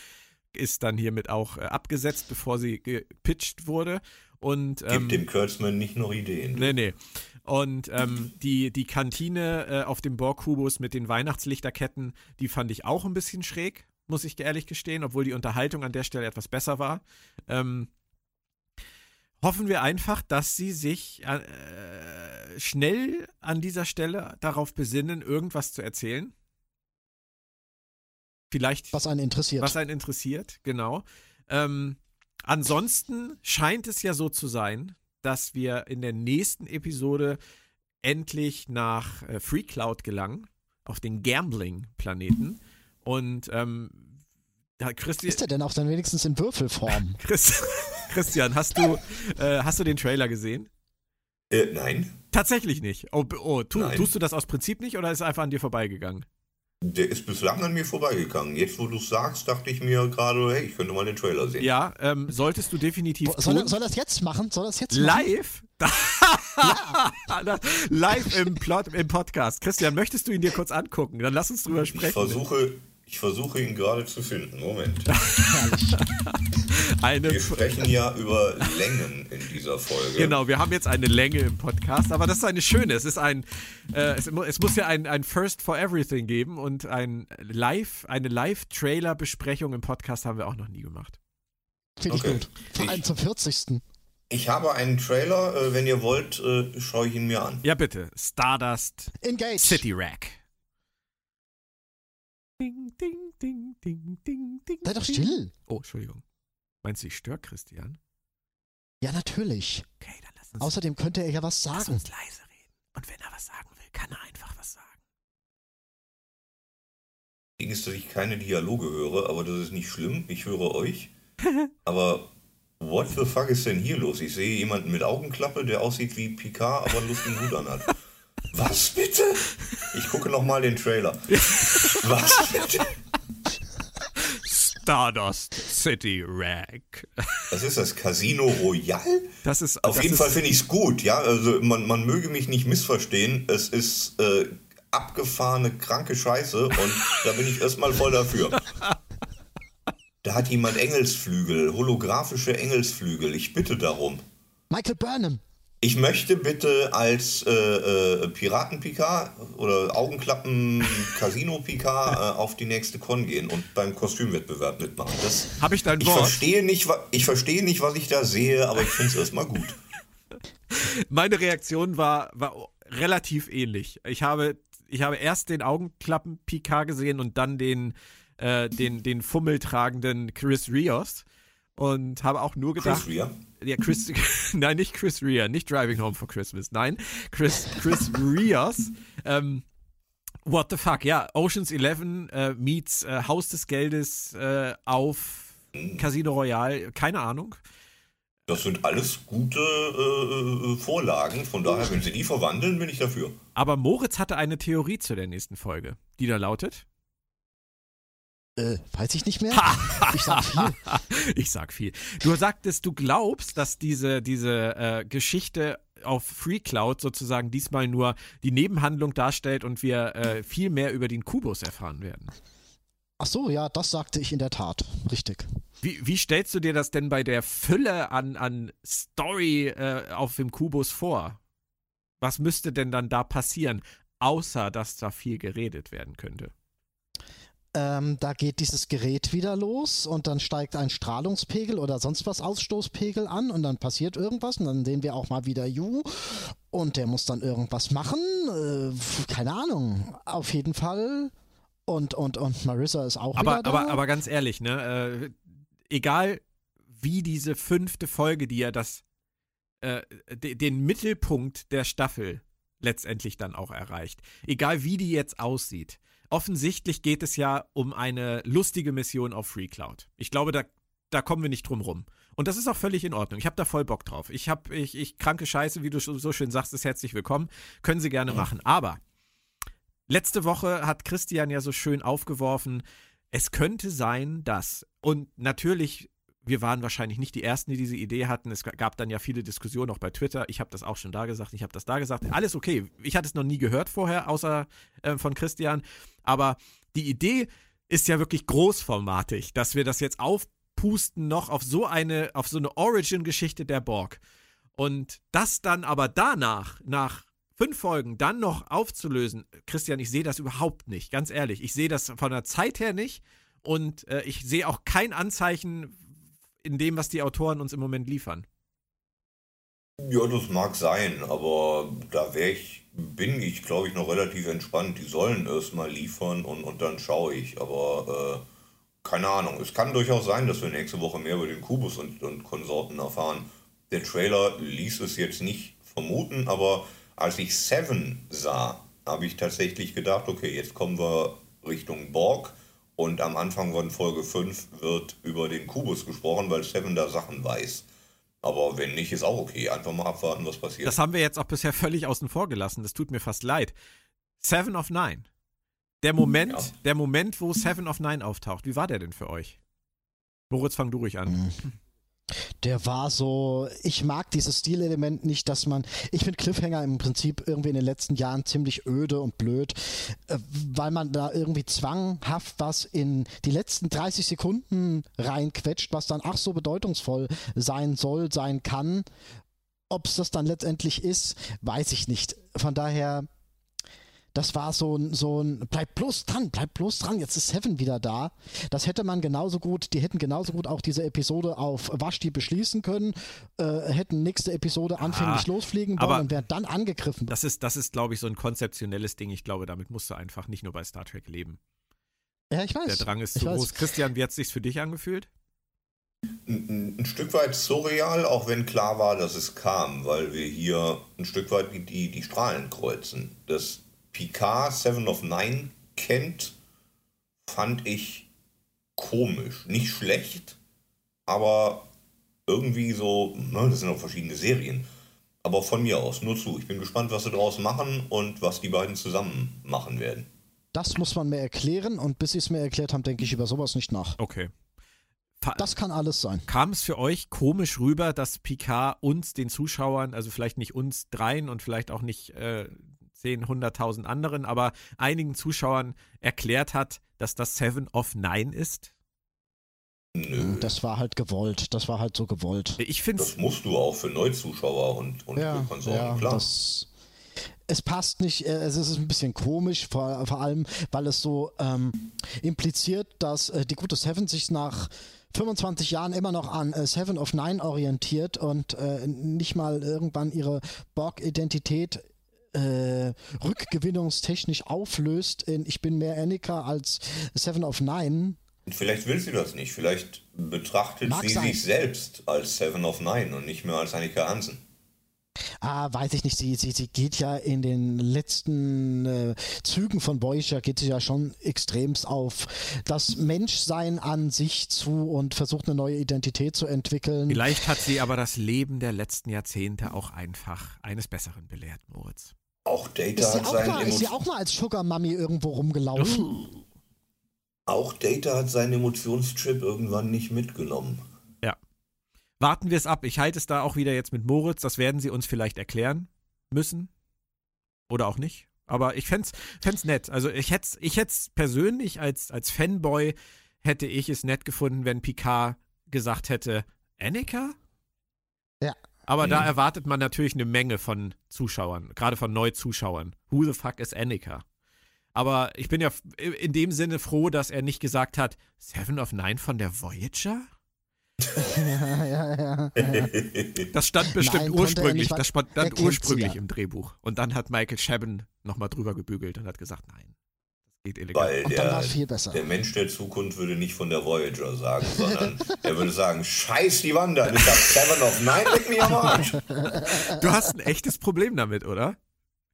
ist dann hiermit auch äh, abgesetzt, bevor sie gepitcht wurde. Und, ähm, Gibt dem Kurtzman nicht noch Ideen. Nee, nee. Und ähm, die, die Kantine äh, auf dem Borg-Kubus mit den Weihnachtslichterketten, die fand ich auch ein bisschen schräg, muss ich ehrlich gestehen, obwohl die Unterhaltung an der Stelle etwas besser war. Ähm, hoffen wir einfach, dass sie sich äh, schnell an dieser Stelle darauf besinnen, irgendwas zu erzählen. Vielleicht. Was einen interessiert. Was einen interessiert, genau. Ähm, ansonsten scheint es ja so zu sein, dass wir in der nächsten Episode endlich nach äh, Free Cloud gelangen, auf den Gambling-Planeten. Und ähm, Christi ist der denn auch dann wenigstens in Würfelform? Christ Christian, hast du, äh, hast du den Trailer gesehen? Äh, nein. Tatsächlich nicht. Oh, oh tu, nein. tust du das aus Prinzip nicht oder ist er einfach an dir vorbeigegangen? Der ist bislang an mir vorbeigegangen. Jetzt, wo du es sagst, dachte ich mir gerade, hey, ich könnte mal den Trailer sehen. Ja, ähm, solltest du definitiv. Soll, tun. soll das jetzt machen? Soll das jetzt Live? Live im, Plot, im Podcast. Christian, möchtest du ihn dir kurz angucken? Dann lass uns drüber sprechen. Ich versuche, ich versuche ihn gerade zu finden. Moment. eine wir sprechen ja über Längen in dieser Folge. Genau, wir haben jetzt eine Länge im Podcast, aber das ist eine schöne. Es ist ein, äh, es, es, muss ja ein, ein First for Everything geben und ein Live, eine Live-Trailer-Besprechung im Podcast haben wir auch noch nie gemacht. Finde ich okay. gut. Vor allem zum 40. Ich habe einen Trailer, äh, wenn ihr wollt, äh, schaue ich ihn mir an. Ja, bitte. Stardust Engage. City Rack. Ding, ding, ding, ding, ding, ding. Sei doch still. Oh, Entschuldigung. Meinst du, ich störe Christian? Ja, natürlich. Okay, dann lass uns. Außerdem könnte er ja was sagen. Lass uns leise reden. Und wenn er was sagen will, kann er einfach was sagen. Ding ist, dass ich keine Dialoge höre, aber das ist nicht schlimm. Ich höre euch. aber what the fuck ist denn hier los? Ich sehe jemanden mit Augenklappe, der aussieht wie Picard, aber einen lustigen Hut anhat. Was bitte? Ich gucke nochmal den Trailer. Was? Stardust City Rack. Was ist das? Casino Royale? Das ist. Auf das jeden ist, Fall finde ich es gut, ja. Also man, man möge mich nicht missverstehen. Es ist äh, abgefahrene, kranke Scheiße und da bin ich erstmal voll dafür. Da hat jemand Engelsflügel, holographische Engelsflügel. Ich bitte darum. Michael Burnham. Ich möchte bitte als äh, äh, Piraten-Picard oder Augenklappen-Casino-Picard äh, auf die nächste Con gehen und beim Kostümwettbewerb mitmachen. Habe ich dein ich Wort? Verstehe nicht, ich verstehe nicht, was ich da sehe, aber ich finde es erstmal gut. Meine Reaktion war, war relativ ähnlich. Ich habe, ich habe erst den Augenklappen-Picard gesehen und dann den, äh, den, den fummeltragenden Chris Rios und habe auch nur gedacht. Chris Rea? Ja, Chris, nein, nicht Chris Rea, nicht Driving Home for Christmas, nein, Chris, Chris Rios. Ähm, what the fuck, ja, Oceans 11 äh, meets äh, Haus des Geldes äh, auf Casino Royale, keine Ahnung. Das sind alles gute äh, Vorlagen, von daher, wenn sie die verwandeln, bin ich dafür. Aber Moritz hatte eine Theorie zu der nächsten Folge, die da lautet. Äh, weiß ich nicht mehr. ich sag viel. ich sag viel. Du sagtest, du glaubst, dass diese, diese äh, Geschichte auf Free Cloud sozusagen diesmal nur die Nebenhandlung darstellt und wir äh, viel mehr über den Kubus erfahren werden. Ach so, ja, das sagte ich in der Tat. Richtig. Wie, wie stellst du dir das denn bei der Fülle an, an Story äh, auf dem Kubus vor? Was müsste denn dann da passieren, außer dass da viel geredet werden könnte? Ähm, da geht dieses Gerät wieder los und dann steigt ein Strahlungspegel oder sonst was Ausstoßpegel an und dann passiert irgendwas und dann sehen wir auch mal wieder Yu und der muss dann irgendwas machen. Äh, keine Ahnung. Auf jeden Fall. Und, und, und Marissa ist auch aber, wieder da. Aber, aber ganz ehrlich, ne? Äh, egal wie diese fünfte Folge, die ja das äh, den Mittelpunkt der Staffel letztendlich dann auch erreicht. Egal wie die jetzt aussieht offensichtlich geht es ja um eine lustige Mission auf Free Cloud. Ich glaube, da, da kommen wir nicht drum rum. Und das ist auch völlig in Ordnung. Ich habe da voll Bock drauf. Ich habe, ich, ich kranke Scheiße, wie du so schön sagst, ist herzlich willkommen. Können Sie gerne machen. Aber letzte Woche hat Christian ja so schön aufgeworfen, es könnte sein, dass, und natürlich wir waren wahrscheinlich nicht die Ersten, die diese Idee hatten. Es gab dann ja viele Diskussionen auch bei Twitter. Ich habe das auch schon da gesagt, ich habe das da gesagt. Alles okay. Ich hatte es noch nie gehört vorher, außer äh, von Christian. Aber die Idee ist ja wirklich großformatig, dass wir das jetzt aufpusten noch auf so eine, auf so eine Origin-Geschichte der Borg. Und das dann aber danach, nach fünf Folgen, dann noch aufzulösen, Christian, ich sehe das überhaupt nicht, ganz ehrlich. Ich sehe das von der Zeit her nicht. Und äh, ich sehe auch kein Anzeichen in dem, was die Autoren uns im Moment liefern. Ja, das mag sein, aber da wäre ich, bin ich, glaube ich, noch relativ entspannt. Die sollen erstmal liefern und, und dann schaue ich. Aber äh, keine Ahnung. Es kann durchaus sein, dass wir nächste Woche mehr über den Kubus und, und Konsorten erfahren. Der Trailer ließ es jetzt nicht vermuten, aber als ich Seven sah, habe ich tatsächlich gedacht, okay, jetzt kommen wir Richtung Borg und am Anfang von Folge 5 wird über den Kubus gesprochen, weil Seven da Sachen weiß. Aber wenn nicht, ist auch okay. Einfach mal abwarten, was passiert. Das haben wir jetzt auch bisher völlig außen vor gelassen. Das tut mir fast leid. Seven of Nine. Der Moment, ja. der Moment, wo Seven of Nine auftaucht. Wie war der denn für euch? Moritz, fang du ruhig an. Der war so, ich mag dieses Stilelement nicht, dass man, ich finde Cliffhanger im Prinzip irgendwie in den letzten Jahren ziemlich öde und blöd, äh, weil man da irgendwie zwanghaft was in die letzten 30 Sekunden reinquetscht, was dann ach so bedeutungsvoll sein soll, sein kann. Ob es das dann letztendlich ist, weiß ich nicht. Von daher das war so ein, so ein, bleib bloß dran, bleib bloß dran, jetzt ist Seven wieder da. Das hätte man genauso gut, die hätten genauso gut auch diese Episode auf Washti beschließen können, äh, hätten nächste Episode anfänglich ah, losfliegen wollen und wären dann angegriffen. Das ist, das ist, glaube ich, so ein konzeptionelles Ding. Ich glaube, damit musst du einfach nicht nur bei Star Trek leben. Ja, ich weiß. Der Drang ist zu groß. Christian, wie hat es sich für dich angefühlt? Ein, ein, Stück weit surreal, auch wenn klar war, dass es kam, weil wir hier ein Stück weit die, die Strahlen kreuzen. Das Picard Seven of Nine kennt, fand ich komisch. Nicht schlecht, aber irgendwie so, ne, das sind auch verschiedene Serien. Aber von mir aus, nur zu. Ich bin gespannt, was sie daraus machen und was die beiden zusammen machen werden. Das muss man mir erklären und bis sie es mir erklärt haben, denke ich über sowas nicht nach. Okay. Das kann alles sein. Kam es für euch komisch rüber, dass Picard uns, den Zuschauern, also vielleicht nicht uns dreien und vielleicht auch nicht äh, zehn, hunderttausend anderen, aber einigen Zuschauern erklärt hat, dass das Seven of Nine ist? Nö. Das war halt gewollt. Das war halt so gewollt. Ich finde Das musst du auch für Neuzuschauer und, und Ja, für Konsorten, ja, klar. das. Es passt nicht, äh, es ist ein bisschen komisch, vor, vor allem, weil es so ähm, impliziert, dass äh, die gute Seven sich nach 25 Jahren immer noch an äh, Seven of Nine orientiert und äh, nicht mal irgendwann ihre Borg-Identität äh, rückgewinnungstechnisch auflöst in Ich bin mehr Annika als Seven of Nine. Vielleicht will sie das nicht. Vielleicht betrachtet Mag sie sein. sich selbst als Seven of Nine und nicht mehr als Annika Hansen. Ah, weiß ich nicht, sie, sie, sie geht ja in den letzten äh, Zügen von Voyager, geht sie ja schon extremst auf das Menschsein an sich zu und versucht eine neue Identität zu entwickeln. Vielleicht hat sie aber das Leben der letzten Jahrzehnte auch einfach eines Besseren belehrt, Moritz. Auch Data Ist hat auch seinen mal, ist sie Emo auch mal als Sugar Mummy irgendwo rumgelaufen? auch Data hat seinen Emotionschip irgendwann nicht mitgenommen. Ja. Warten wir es ab. Ich halte es da auch wieder jetzt mit Moritz. Das werden sie uns vielleicht erklären müssen. Oder auch nicht. Aber ich fände es nett. Also ich hätte ich hätt's persönlich als, als Fanboy hätte ich es nett gefunden, wenn Picard gesagt hätte, Annika? Ja. Aber da Mhm. erwartet man natürlich eine Menge von Zuschauern, gerade von Neuzuschauern. Who the fuck is Annika? Aber ich bin ja in dem Sinne froh, dass er nicht gesagt hat, Seven of Nine von der Voyager? ja, ja, ja. Das stand bestimmt Nein, ursprünglich, das stand ursprünglich ja. im Drehbuch. Und dann hat Michael Chabon nochmal drüber gebügelt und hat gesagt, nein, geht illegal. Weil Und dann war der, es viel besser. der Mensch der Zukunft würde nicht von der Voyager sagen, sondern er würde sagen, scheiß die Wanda, ich hab Seven of Nine, leck mich am Arsch. Du hast ein echtes Problem damit, oder?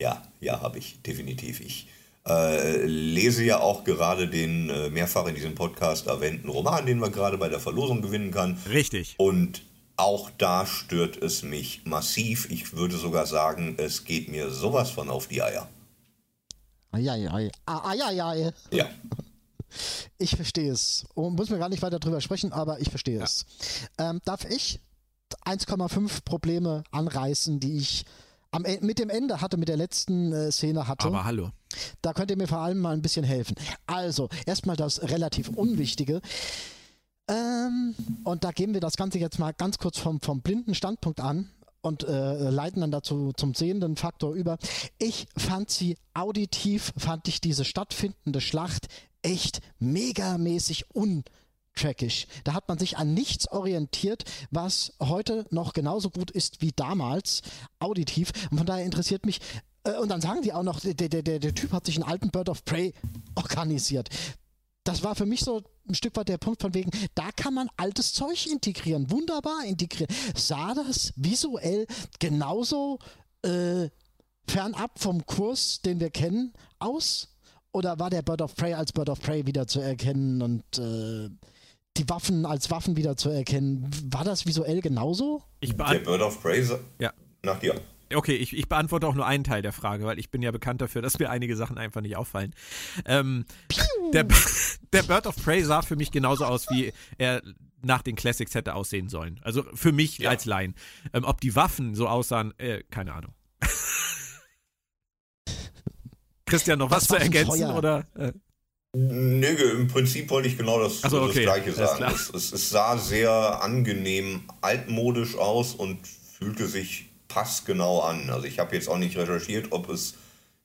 Ja, ja, habe ich, definitiv. Ich äh, lese ja auch gerade den äh, mehrfach in diesem Podcast erwähnten Roman, den man gerade bei der Verlosung gewinnen kann. Richtig. Und auch da stört es mich massiv. Ich würde sogar sagen, es geht mir sowas von auf die Eier. Eieiei. Ah, Eieiei. Ja. Ich verstehe es. Und muss mir gar nicht weiter drüber sprechen, aber ich verstehe es. Ähm, darf ich 1,5 Probleme anreißen, die ich am, E- mit dem Ende hatte, mit der letzten äh, Szene hatte? Aber hallo. Da könnt ihr mir vor allem mal ein bisschen helfen. Also, erstmal das relativ Unwichtige. Ähm, und da geben wir das Ganze jetzt mal ganz kurz vom, vom blinden Standpunkt an und äh, leiten dann dazu zum sehenden Faktor über. Ich fand sie auditiv, fand ich diese stattfindende Schlacht echt megamäßig untrackig. Da hat man sich an nichts orientiert, was heute noch genauso gut ist wie damals, auditiv. Und von daher interessiert mich, äh, und dann sagen die auch noch, der, der, der, der Typ hat sich einen alten Bird of Prey organisiert. Das war für mich so ein Stück weit der Punkt von wegen, da kann man altes Zeug integrieren, wunderbar integrieren. Sah das visuell genauso äh, fernab vom Kurs, den wir kennen, aus? Oder war der Bird of Prey als Bird of Prey wieder zu erkennen und äh, die Waffen als Waffen wieder zu erkennen? War das visuell genauso? Ich Der Bird of Prey Ja. nach dir. Okay, ich, ich beantworte auch nur einen Teil der Frage, weil ich bin ja bekannt dafür, dass mir einige Sachen einfach nicht auffallen. Ähm, der, der Bird of Prey sah für mich genauso aus, wie er nach den Classics hätte aussehen sollen. Also für mich Ja. als Laien. Ähm, ob die Waffen so aussahen, äh, keine Ahnung. Christian, noch was Das zu ergänzen? Feuer. Oder? Äh, Nee, im Prinzip wollte ich genau das, so, das okay, Gleiche alles sagen. Es, es, es sah sehr angenehm altmodisch aus und fühlte sich passgenau an. Also ich habe jetzt auch nicht recherchiert, ob es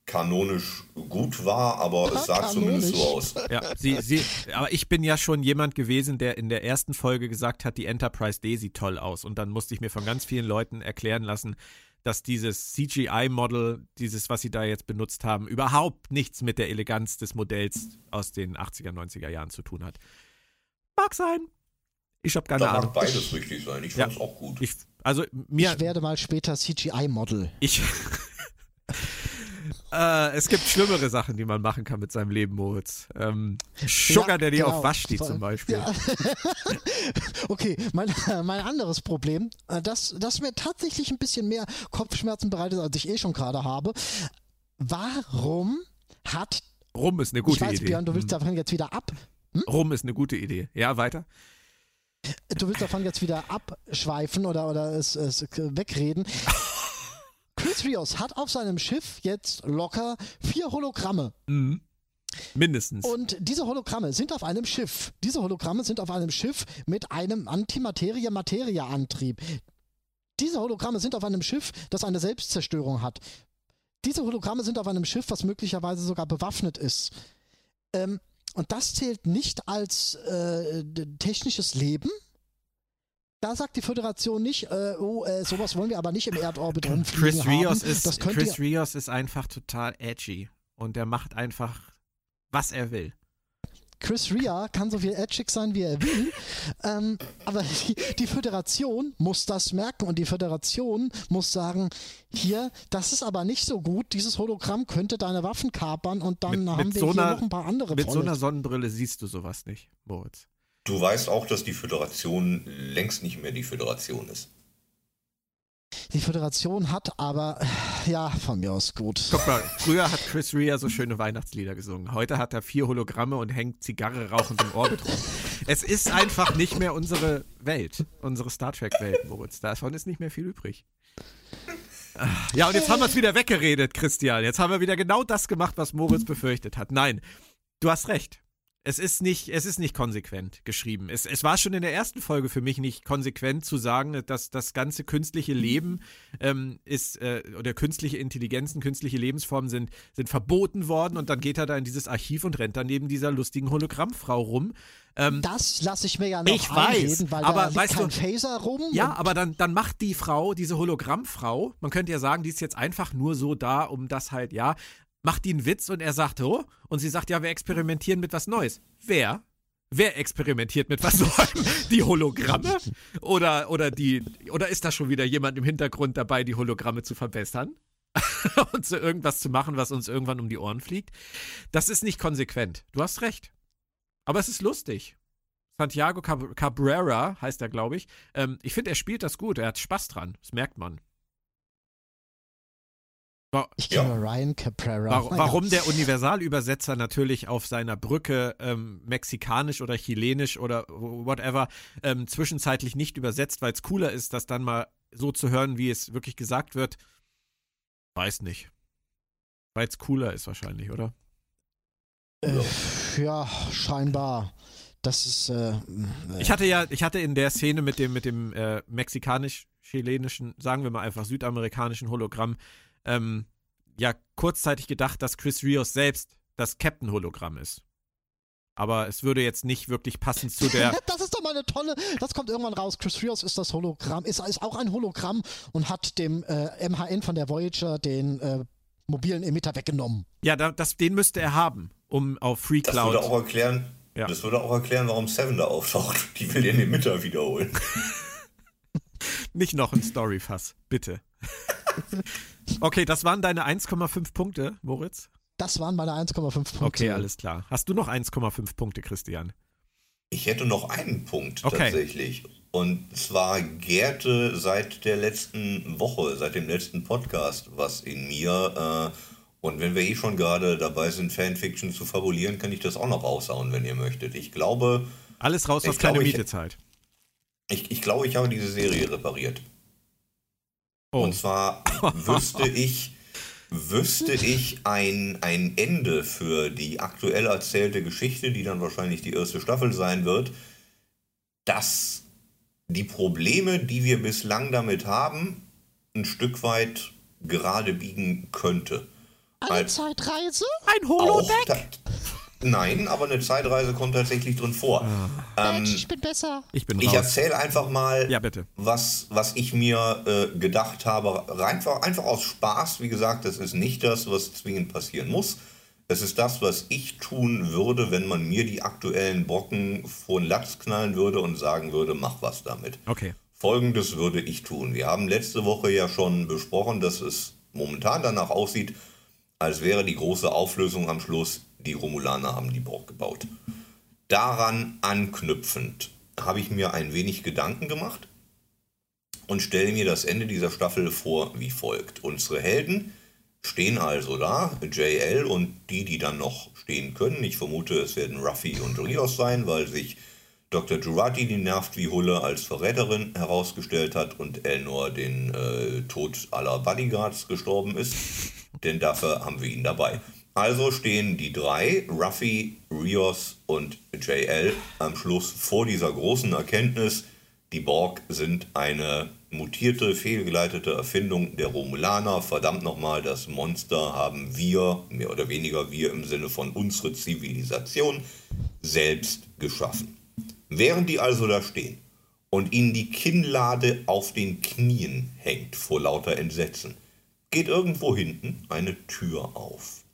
kanonisch gut war, aber es sah Kanonisch. zumindest so aus. ja, sie, sie, aber ich bin ja schon jemand gewesen, der in der ersten Folge gesagt hat, die Enterprise D sieht toll aus. Und dann musste ich mir von ganz vielen Leuten erklären lassen, dass dieses CGI-Model, dieses, was sie da jetzt benutzt haben, überhaupt nichts mit der Eleganz des Modells aus den 80er, 90er Jahren zu tun hat. Mag sein. Ich habe keine Da mag Ahnung. beides richtig sein. Ich Ja. fand es auch gut. Ich, also mir, Ich werde mal später CGI-Model. Ich. äh, es gibt schlimmere Sachen, die man machen kann mit seinem Leben, Moritz. Ähm, Sugar Ja, Daddy genau. auf Waschti Voll. zum Beispiel. Ja. Okay, mein, mein anderes Problem, äh, das, das mir tatsächlich ein bisschen mehr Kopfschmerzen bereitet, als ich eh schon gerade habe. Warum hat, Rum ist eine ich gute weiß, Idee. Björn, du willst Hm. davon jetzt wieder ab, Rum ist eine gute Idee. Ja, weiter. Du willst davon jetzt wieder abschweifen oder, oder es, es wegreden. Chris Rios hat auf seinem Schiff jetzt locker vier Hologramme. Mhm. Mindestens. Und diese Hologramme sind auf einem Schiff. Diese Hologramme sind auf einem Schiff mit einem Antimaterie-Materie-Antrieb. Diese Hologramme sind auf einem Schiff, das eine Selbstzerstörung hat. Diese Hologramme sind auf einem Schiff, was möglicherweise sogar bewaffnet ist. Ähm, und das zählt nicht als äh, technisches Leben. Da sagt die Föderation nicht, äh, oh, äh, sowas wollen wir aber nicht im Erdorbit rumfliegen Chris Rios, haben. ist, Chris Rios ist einfach total edgy und der macht einfach, was er will. Chris Ria kann so viel edgig sein, wie er will, ähm, aber die, die, Föderation muss das merken und die Föderation muss sagen, hier, das ist aber nicht so gut, dieses Hologramm könnte deine Waffen kapern und dann mit, haben mit wir so hier einer, noch ein paar andere Mit Volle. so einer Sonnenbrille siehst du sowas nicht, Moritz. Du weißt auch, dass die Föderation längst nicht mehr die Föderation ist. Die Föderation hat aber, ja, von mir aus gut. Guck mal, früher hat Chris Rea so schöne Weihnachtslieder gesungen. Heute hat er vier Hologramme und hängt Zigarre rauchend im Orbit rum. Es ist einfach nicht mehr unsere Welt, unsere Star Trek-Welt, Moritz. Davon ist nicht mehr viel übrig. Ja, und jetzt haben wir es wieder weggeredet, Christian. Jetzt haben wir wieder genau das gemacht, was Moritz befürchtet hat. Nein, du hast recht. Es ist nicht, es ist nicht konsequent geschrieben. Es, es war schon in der ersten Folge für mich nicht konsequent zu sagen, dass das ganze künstliche Leben ähm, ist, äh, oder künstliche Intelligenzen, künstliche Lebensformen sind, sind verboten worden und dann geht er da in dieses Archiv und rennt dann neben dieser lustigen Hologrammfrau rum. Ähm, das lasse ich mir ja noch ich einreden, weiß, weil aber da liegt weißt kein du, Phaser rum. Ja, aber dann, dann macht die Frau, diese Hologrammfrau, man könnte ja sagen, die ist jetzt einfach nur so da, um das halt, ja, macht die einen Witz und er sagt, oh, und sie sagt, ja, wir experimentieren mit was Neues. Wer? Wer experimentiert mit was Neuem? Die Hologramme? Oder, oder, die, oder ist da schon wieder jemand im Hintergrund dabei, die Hologramme zu verbessern? und so irgendwas zu machen, was uns irgendwann um die Ohren fliegt? Das ist nicht konsequent. Du hast recht. Aber es ist lustig. Santiago Cab Cabrera heißt er, glaube ich. Ähm, ich finde, er spielt das gut. Er hat Spaß dran. Das merkt man. Ich kenne ja. Ryan Caprera. Warum, warum der Universalübersetzer natürlich auf seiner Brücke ähm, mexikanisch oder chilenisch oder whatever ähm, zwischenzeitlich nicht übersetzt, weil es cooler ist, das dann mal so zu hören, wie es wirklich gesagt wird, weiß nicht. Weil es cooler ist wahrscheinlich, oder? Äh, ja, scheinbar. Das ist. Äh, äh, ich hatte ja, ich hatte in der Szene mit dem, mit dem äh, mexikanisch-chilenischen, sagen wir mal einfach südamerikanischen Hologramm, ähm, ja kurzzeitig gedacht, dass Chris Rios selbst das Captain-Hologramm ist. Aber es würde jetzt nicht wirklich passend zu der. das ist doch mal eine tolle. Das kommt irgendwann raus. Chris Rios ist das Hologramm, ist, ist auch ein Hologramm und hat dem äh, MHN von der Voyager den äh, mobilen Emitter weggenommen. Ja, da, das, den müsste er haben, um auf Free Cloud. Das würde auch erklären, ja. das würde auch erklären, warum Seven da auftaucht. Die will den Emitter wiederholen. nicht noch ein Storyfass, bitte. Okay, das waren deine 1,5 Punkte, Moritz? Das waren meine 1,5 Punkte. Okay, alles klar. Hast du noch 1,5 Punkte, Christian? Ich hätte noch einen Punkt okay. tatsächlich. Und zwar gärte seit der letzten Woche, seit dem letzten Podcast, was in mir. Äh, und wenn wir eh schon gerade dabei sind, Fanfiction zu fabulieren, kann ich das auch noch raushauen, wenn ihr möchtet. Ich glaube. Alles raus, was keine Miete zahlt. Ich, ich glaube, ich habe diese Serie repariert. Oh. Und zwar wüsste ich, wüsste ich ein, ein Ende für die aktuell erzählte Geschichte, die dann wahrscheinlich die erste Staffel sein wird, dass die Probleme, die wir bislang damit haben, ein Stück weit gerade biegen könnte. Eine Zeitreise? Ein Holodeck? Nein, aber eine Zeitreise kommt tatsächlich drin vor. Ah. Ähm, ich bin besser. Ich bin Ich erzähle einfach mal, ja, bitte. Was, was ich mir äh, gedacht habe. Einfach, einfach aus Spaß. Wie gesagt, das ist nicht das, was zwingend passieren muss. Es ist das, was ich tun würde, wenn man mir die aktuellen Brocken vor den Latz knallen würde und sagen würde, mach was damit. Okay. Folgendes würde ich tun. Wir haben letzte Woche ja schon besprochen, dass es momentan danach aussieht, als wäre die große Auflösung am Schluss, die Romulaner haben die Burg gebaut. Daran anknüpfend habe ich mir ein wenig Gedanken gemacht und stelle mir das Ende dieser Staffel vor wie folgt. Unsere Helden stehen also da, JL und die, die dann noch stehen können. Ich vermute, es werden Ruffy und Rios sein, weil sich Dr. Jurati, die nervt wie Hulle, als Verräterin herausgestellt hat und Elnor den äh, Tod aller Bodyguards gestorben ist. Denn dafür haben wir ihn dabei. Also stehen die drei, Ruffy, Rios und JL, am Schluss vor dieser großen Erkenntnis, die Borg sind eine mutierte, fehlgeleitete Erfindung der Romulaner. Verdammt nochmal, das Monster haben wir, mehr oder weniger wir im Sinne von unsere Zivilisation, selbst geschaffen. Während die also da stehen und ihnen die Kinnlade auf den Knien hängt vor lauter Entsetzen, geht irgendwo hinten eine Tür auf.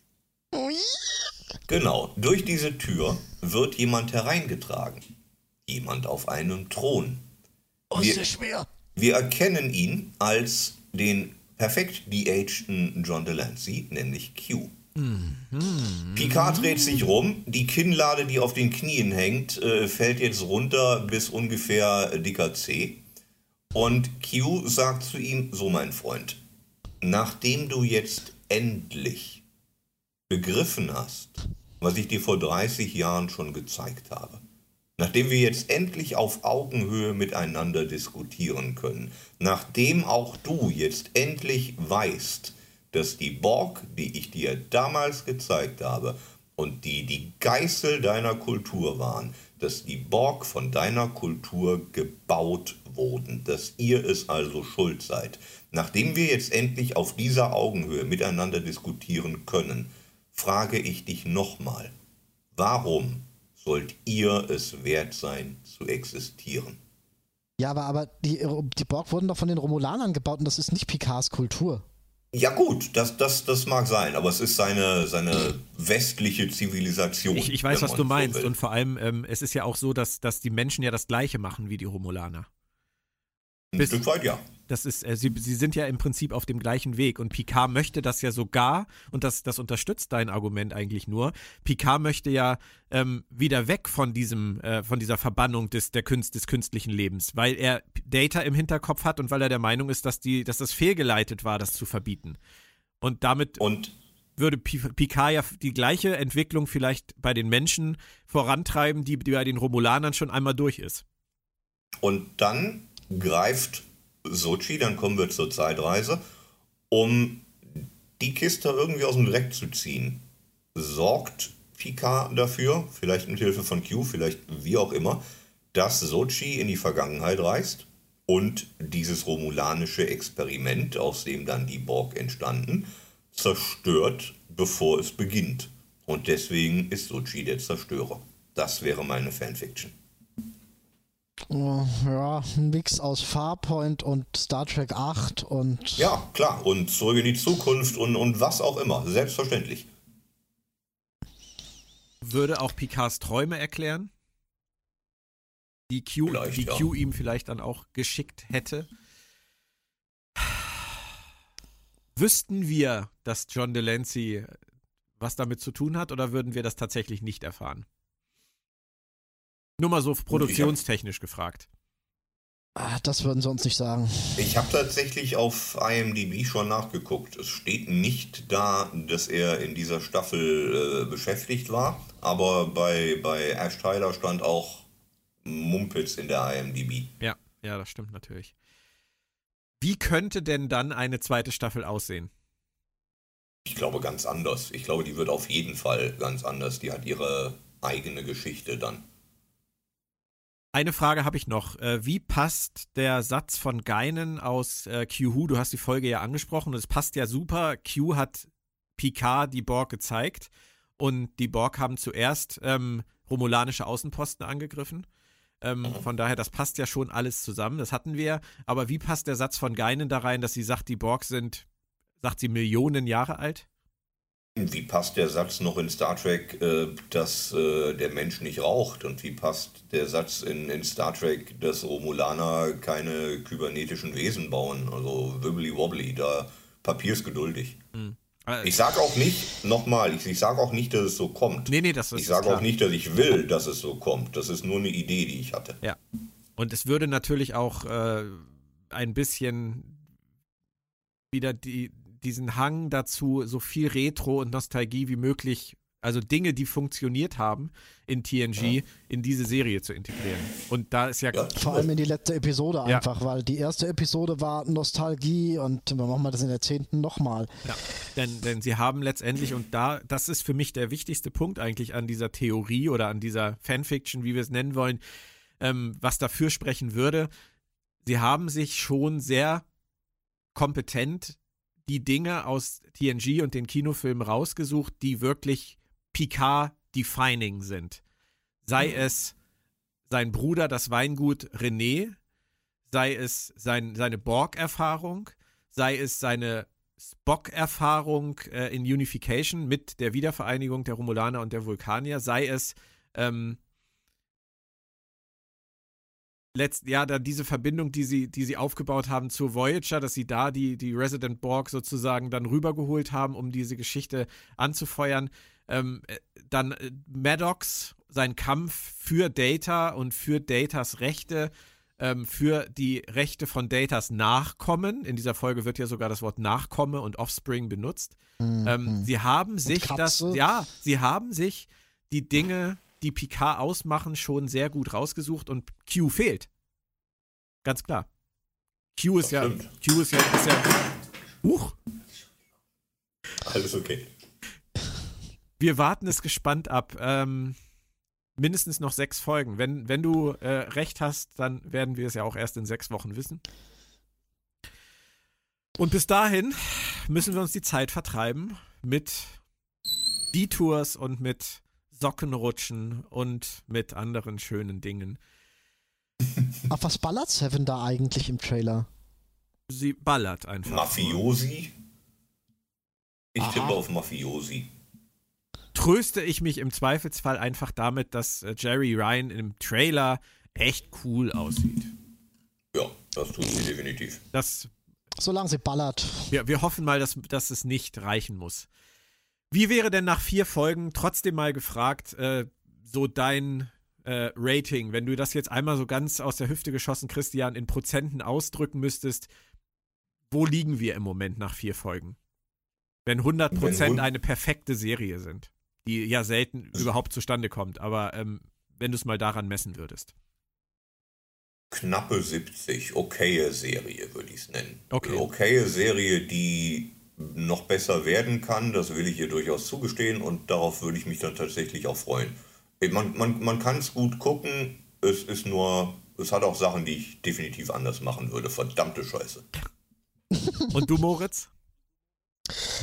Genau, durch diese Tür wird jemand hereingetragen. Jemand auf einem Thron. Oh, Wir- sehr schwer. Wir erkennen ihn als den perfekt de-ageden John Delancey, nämlich Q. Picard dreht sich rum, die Kinnlade, die auf den Knien hängt, äh, fällt jetzt runter bis ungefähr dicker C. Und Q sagt zu ihm, so mein Freund, nachdem du jetzt endlich begriffen hast, was ich dir vor 30 Jahren schon gezeigt habe, nachdem wir jetzt endlich auf Augenhöhe miteinander diskutieren können, nachdem auch du jetzt endlich weißt, dass die Borg, die ich dir damals gezeigt habe und die die Geißel deiner Kultur waren, dass die Borg von deiner Kultur gebaut wurden, dass ihr es also schuld seid. Nachdem wir jetzt endlich auf dieser Augenhöhe miteinander diskutieren können, frage ich dich nochmal, warum sollt ihr es wert sein zu existieren? Ja, aber, aber die, die Borg wurden doch von den Romulanern gebaut und das ist nicht Picards Kultur. Ja gut, das, das, das mag sein, aber es ist seine, seine westliche Zivilisation. Ich, ich weiß, was du so meinst. will. und vor allem, ähm, es ist ja auch so, dass, dass die Menschen ja das Gleiche machen wie die Romulaner. Ein bis- Stück weit ja. Das ist, äh, sie, sie sind ja im Prinzip auf dem gleichen Weg und Picard möchte das ja sogar, und das, das unterstützt dein Argument eigentlich nur, Picard möchte ja ähm, wieder weg von diesem, äh, von dieser Verbannung des, der Künst, des künstlichen Lebens, weil er Data im Hinterkopf hat und weil er der Meinung ist, dass, die, dass das fehlgeleitet war, das zu verbieten. Und damit Und würde Pi- Picard ja die gleiche Entwicklung vielleicht bei den Menschen vorantreiben, die, die bei den Romulanern schon einmal durch ist. Und dann greift Sochi, dann kommen wir zur Zeitreise, um die Kiste irgendwie aus dem Dreck zu ziehen. Sorgt Picard dafür, vielleicht mit Hilfe von Q, vielleicht wie auch immer, dass Sochi in die Vergangenheit reist und dieses romulanische Experiment, aus dem dann die Borg entstanden, zerstört, bevor es beginnt. Und deswegen ist Sochi der Zerstörer. Das wäre meine Fanfiction. Oh, ja, ein Mix aus Farpoint und Star Trek 8 und. Ja, klar. Und zurück in die Zukunft und, und was auch immer. Selbstverständlich. Würde auch Picards Träume erklären? Die Q, Vielleicht, die ja. Q ihm vielleicht dann auch geschickt hätte. Wüssten wir, dass John Delancey was damit zu tun hat, oder würden wir das tatsächlich nicht erfahren? Nur mal so produktionstechnisch gefragt. Ah, das würden sie uns nicht sagen. Ich habe tatsächlich auf IMDb schon nachgeguckt. Es steht nicht da, dass er in dieser Staffel äh, beschäftigt war. Aber bei, bei Ash Tyler stand auch Mumpitz in der IMDb. Ja, ja, das stimmt natürlich. Wie könnte denn dann eine zweite Staffel aussehen? Ich glaube ganz anders. Ich glaube, die wird auf jeden Fall ganz anders. Die hat ihre eigene Geschichte dann. Eine Frage habe ich noch. Äh, wie passt der Satz von Geinen aus äh, Q-Who? Du hast die Folge ja angesprochen es passt ja super. Q hat Picard die Borg gezeigt und die Borg haben zuerst ähm, romulanische Außenposten angegriffen. Ähm. Von daher, das passt ja schon alles zusammen. Das hatten wir. Aber wie passt der Satz von Geinen da rein, dass sie sagt, die Borg sind, sagt sie, Millionen Jahre alt? Wie passt der Satz noch in Star Trek, äh, dass äh, der Mensch nicht raucht? Und wie passt der Satz in, in Star Trek, dass Romulaner keine kybernetischen Wesen bauen? Also wibbly wobbly, da Papier ist geduldig. Äh, Ich sage auch nicht, nochmal, ich, ich sage auch nicht, dass es so kommt. nee, nee, das ist ich sage auch nicht, dass ich will, dass es so kommt. Das ist nur eine Idee, die ich hatte. Ja. Und es würde natürlich auch äh, ein bisschen wieder die, diesen Hang dazu, so viel Retro und Nostalgie wie möglich also Dinge, die funktioniert haben in TNG, ja. in diese Serie zu integrieren. Und da ist ja. ja Vor allem in die letzte Episode einfach, ja. weil die erste Episode war Nostalgie und wir machen wir das in der zehnten nochmal. Ja, denn, denn sie haben letztendlich, und da, das ist für mich der wichtigste Punkt eigentlich an dieser Theorie oder an dieser Fanfiction, wie wir es nennen wollen, ähm, was dafür sprechen würde. Sie haben sich schon sehr kompetent die Dinge aus TNG und den Kinofilmen rausgesucht, die wirklich Picard-defining sind. Sei mhm. es sein Bruder, das Weingut René, sei es sein, seine Borg-Erfahrung, sei es seine Spock-Erfahrung äh, in Unification mit der Wiedervereinigung der Romulaner und der Vulkanier, sei es ähm, letzt, ja, da diese Verbindung, die sie, die sie aufgebaut haben zu Voyager, dass sie da die, die Resident Borg sozusagen dann rübergeholt haben, um diese Geschichte anzufeuern. Ähm, äh, dann äh, Maddox, sein Kampf für Data und für Datas Rechte, ähm, für die Rechte von Datas Nachkommen. In dieser Folge wird ja sogar das Wort Nachkomme und Offspring benutzt. Mhm. Ähm, sie haben sich das, ja, sie haben sich die Dinge die Picard ausmachen, schon sehr gut rausgesucht und Q fehlt. Ganz klar. Q ist ja, Q ist ja, ist ja. Huch. Alles okay. Wir warten es gespannt ab. Ähm, mindestens noch sechs Folgen. Wenn, wenn du äh, recht hast, dann werden wir es ja auch erst in sechs Wochen wissen. Und bis dahin müssen wir uns die Zeit vertreiben mit Detours und mit Sockenrutschen und mit anderen schönen Dingen. Auf was ballert Seven da eigentlich im Trailer? Sie ballert einfach. Mafiosi? Ich Aha. tippe auf Mafiosi. Tröste ich mich im Zweifelsfall einfach damit, dass äh, Jerry Ryan im Trailer echt cool aussieht. Ja, das tut sie definitiv. Das, Solange sie ballert. Wir, wir hoffen mal, dass, dass es nicht reichen muss. Wie wäre denn nach vier Folgen trotzdem mal gefragt, äh, so dein äh, Rating, wenn du das jetzt einmal so ganz aus der Hüfte geschossen, Christian, in Prozenten ausdrücken müsstest, wo liegen wir im Moment nach vier Folgen? Wenn 100 Prozent eine perfekte Serie sind, die ja selten überhaupt zustande kommt, aber ähm, wenn du es mal daran messen würdest. Knappe 70, okaye Serie, würde ich es nennen. Okay. okaye Serie, die noch besser werden kann. Das will ich ihr durchaus zugestehen und darauf würde ich mich dann tatsächlich auch freuen. Man, man, man kann es gut gucken, es ist nur, es hat auch Sachen, die ich definitiv anders machen würde. Verdammte Scheiße. Und du, Moritz?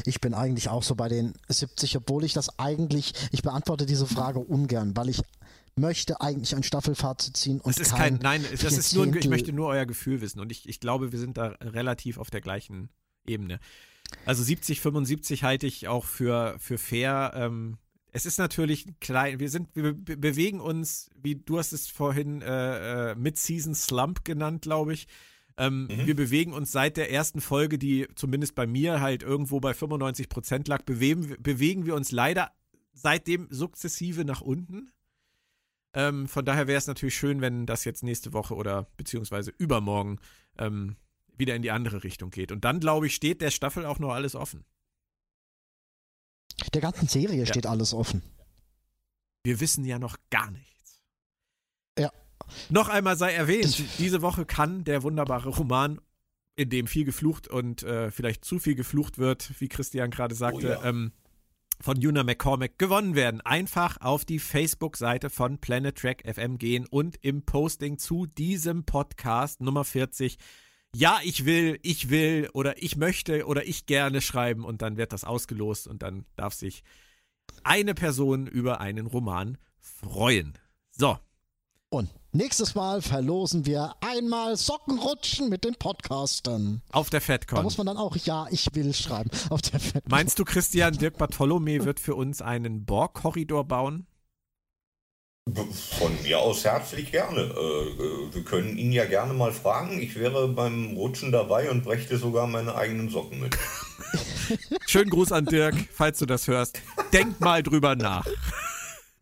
Ich bin eigentlich auch so bei den 70, obwohl ich das eigentlich, ich beantworte diese Frage ungern, weil ich möchte eigentlich ein Staffelfazit ziehen und das ist kein, kein nein, das ist nur, ich möchte nur euer Gefühl wissen und ich, ich glaube, wir sind da relativ auf der gleichen Ebene. Also 70, 75 halte ich auch für, für fair. Ähm, es ist natürlich klein, wir sind, wir be bewegen uns, wie du hast es vorhin äh, äh, Mid-Season Slump genannt, glaube ich. Ähm, mhm. Wir bewegen uns seit der ersten Folge, die zumindest bei mir halt irgendwo bei 95 Prozent lag, bewegen, bewegen wir uns leider seitdem sukzessive nach unten. Ähm, von daher wäre es natürlich schön, wenn das jetzt nächste Woche oder beziehungsweise übermorgen ähm, wieder in die andere Richtung geht. Und dann, glaube ich, steht der Staffel auch noch alles offen. Der ganzen Serie ja. steht alles offen. Wir wissen ja noch gar nichts. Ja. Noch einmal sei erwähnt, das diese Woche kann der wunderbare Roman, in dem viel geflucht und äh, vielleicht zu viel geflucht wird, wie Christian gerade sagte, oh ja. ähm, von Juna McCormack gewonnen werden. Einfach auf die Facebook-Seite von Planet Track FM gehen und im Posting zu diesem Podcast Nummer 40 ja, ich will, ich will oder ich möchte oder ich gerne schreiben und dann wird das ausgelost und dann darf sich eine Person über einen Roman freuen. So. Und nächstes Mal verlosen wir einmal Sockenrutschen mit den Podcastern. Auf der FedCon. Da muss man dann auch Ja, ich will schreiben. Auf der FedCon. Meinst du, Christian Dirk Bartholomä wird für uns einen Borg-Korridor bauen? Von mir aus herzlich gerne. Äh, wir können ihn ja gerne mal fragen. Ich wäre beim Rutschen dabei und brächte sogar meine eigenen Socken mit. Schönen Gruß an Dirk, falls du das hörst. Denk mal drüber nach.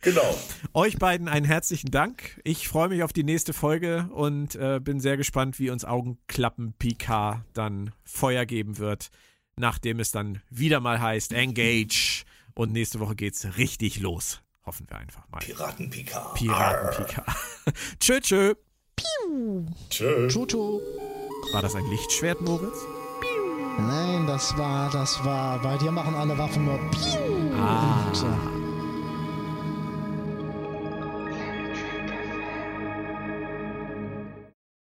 Genau. Euch beiden einen herzlichen Dank. Ich freue mich auf die nächste Folge und äh, bin sehr gespannt, wie uns Augenklappen Picard dann Feuer geben wird, nachdem es dann wieder mal heißt Engage Und nächste Woche geht's richtig los. Hoffen wir einfach mal. Piraten-Pika. Piraten-Pika. tschö, tschö. Tschö. Tutu. War das ein Lichtschwert, Moritz? Nein, das war, das war, bei dir machen alle Waffen nur Piu. Ah. Und, äh,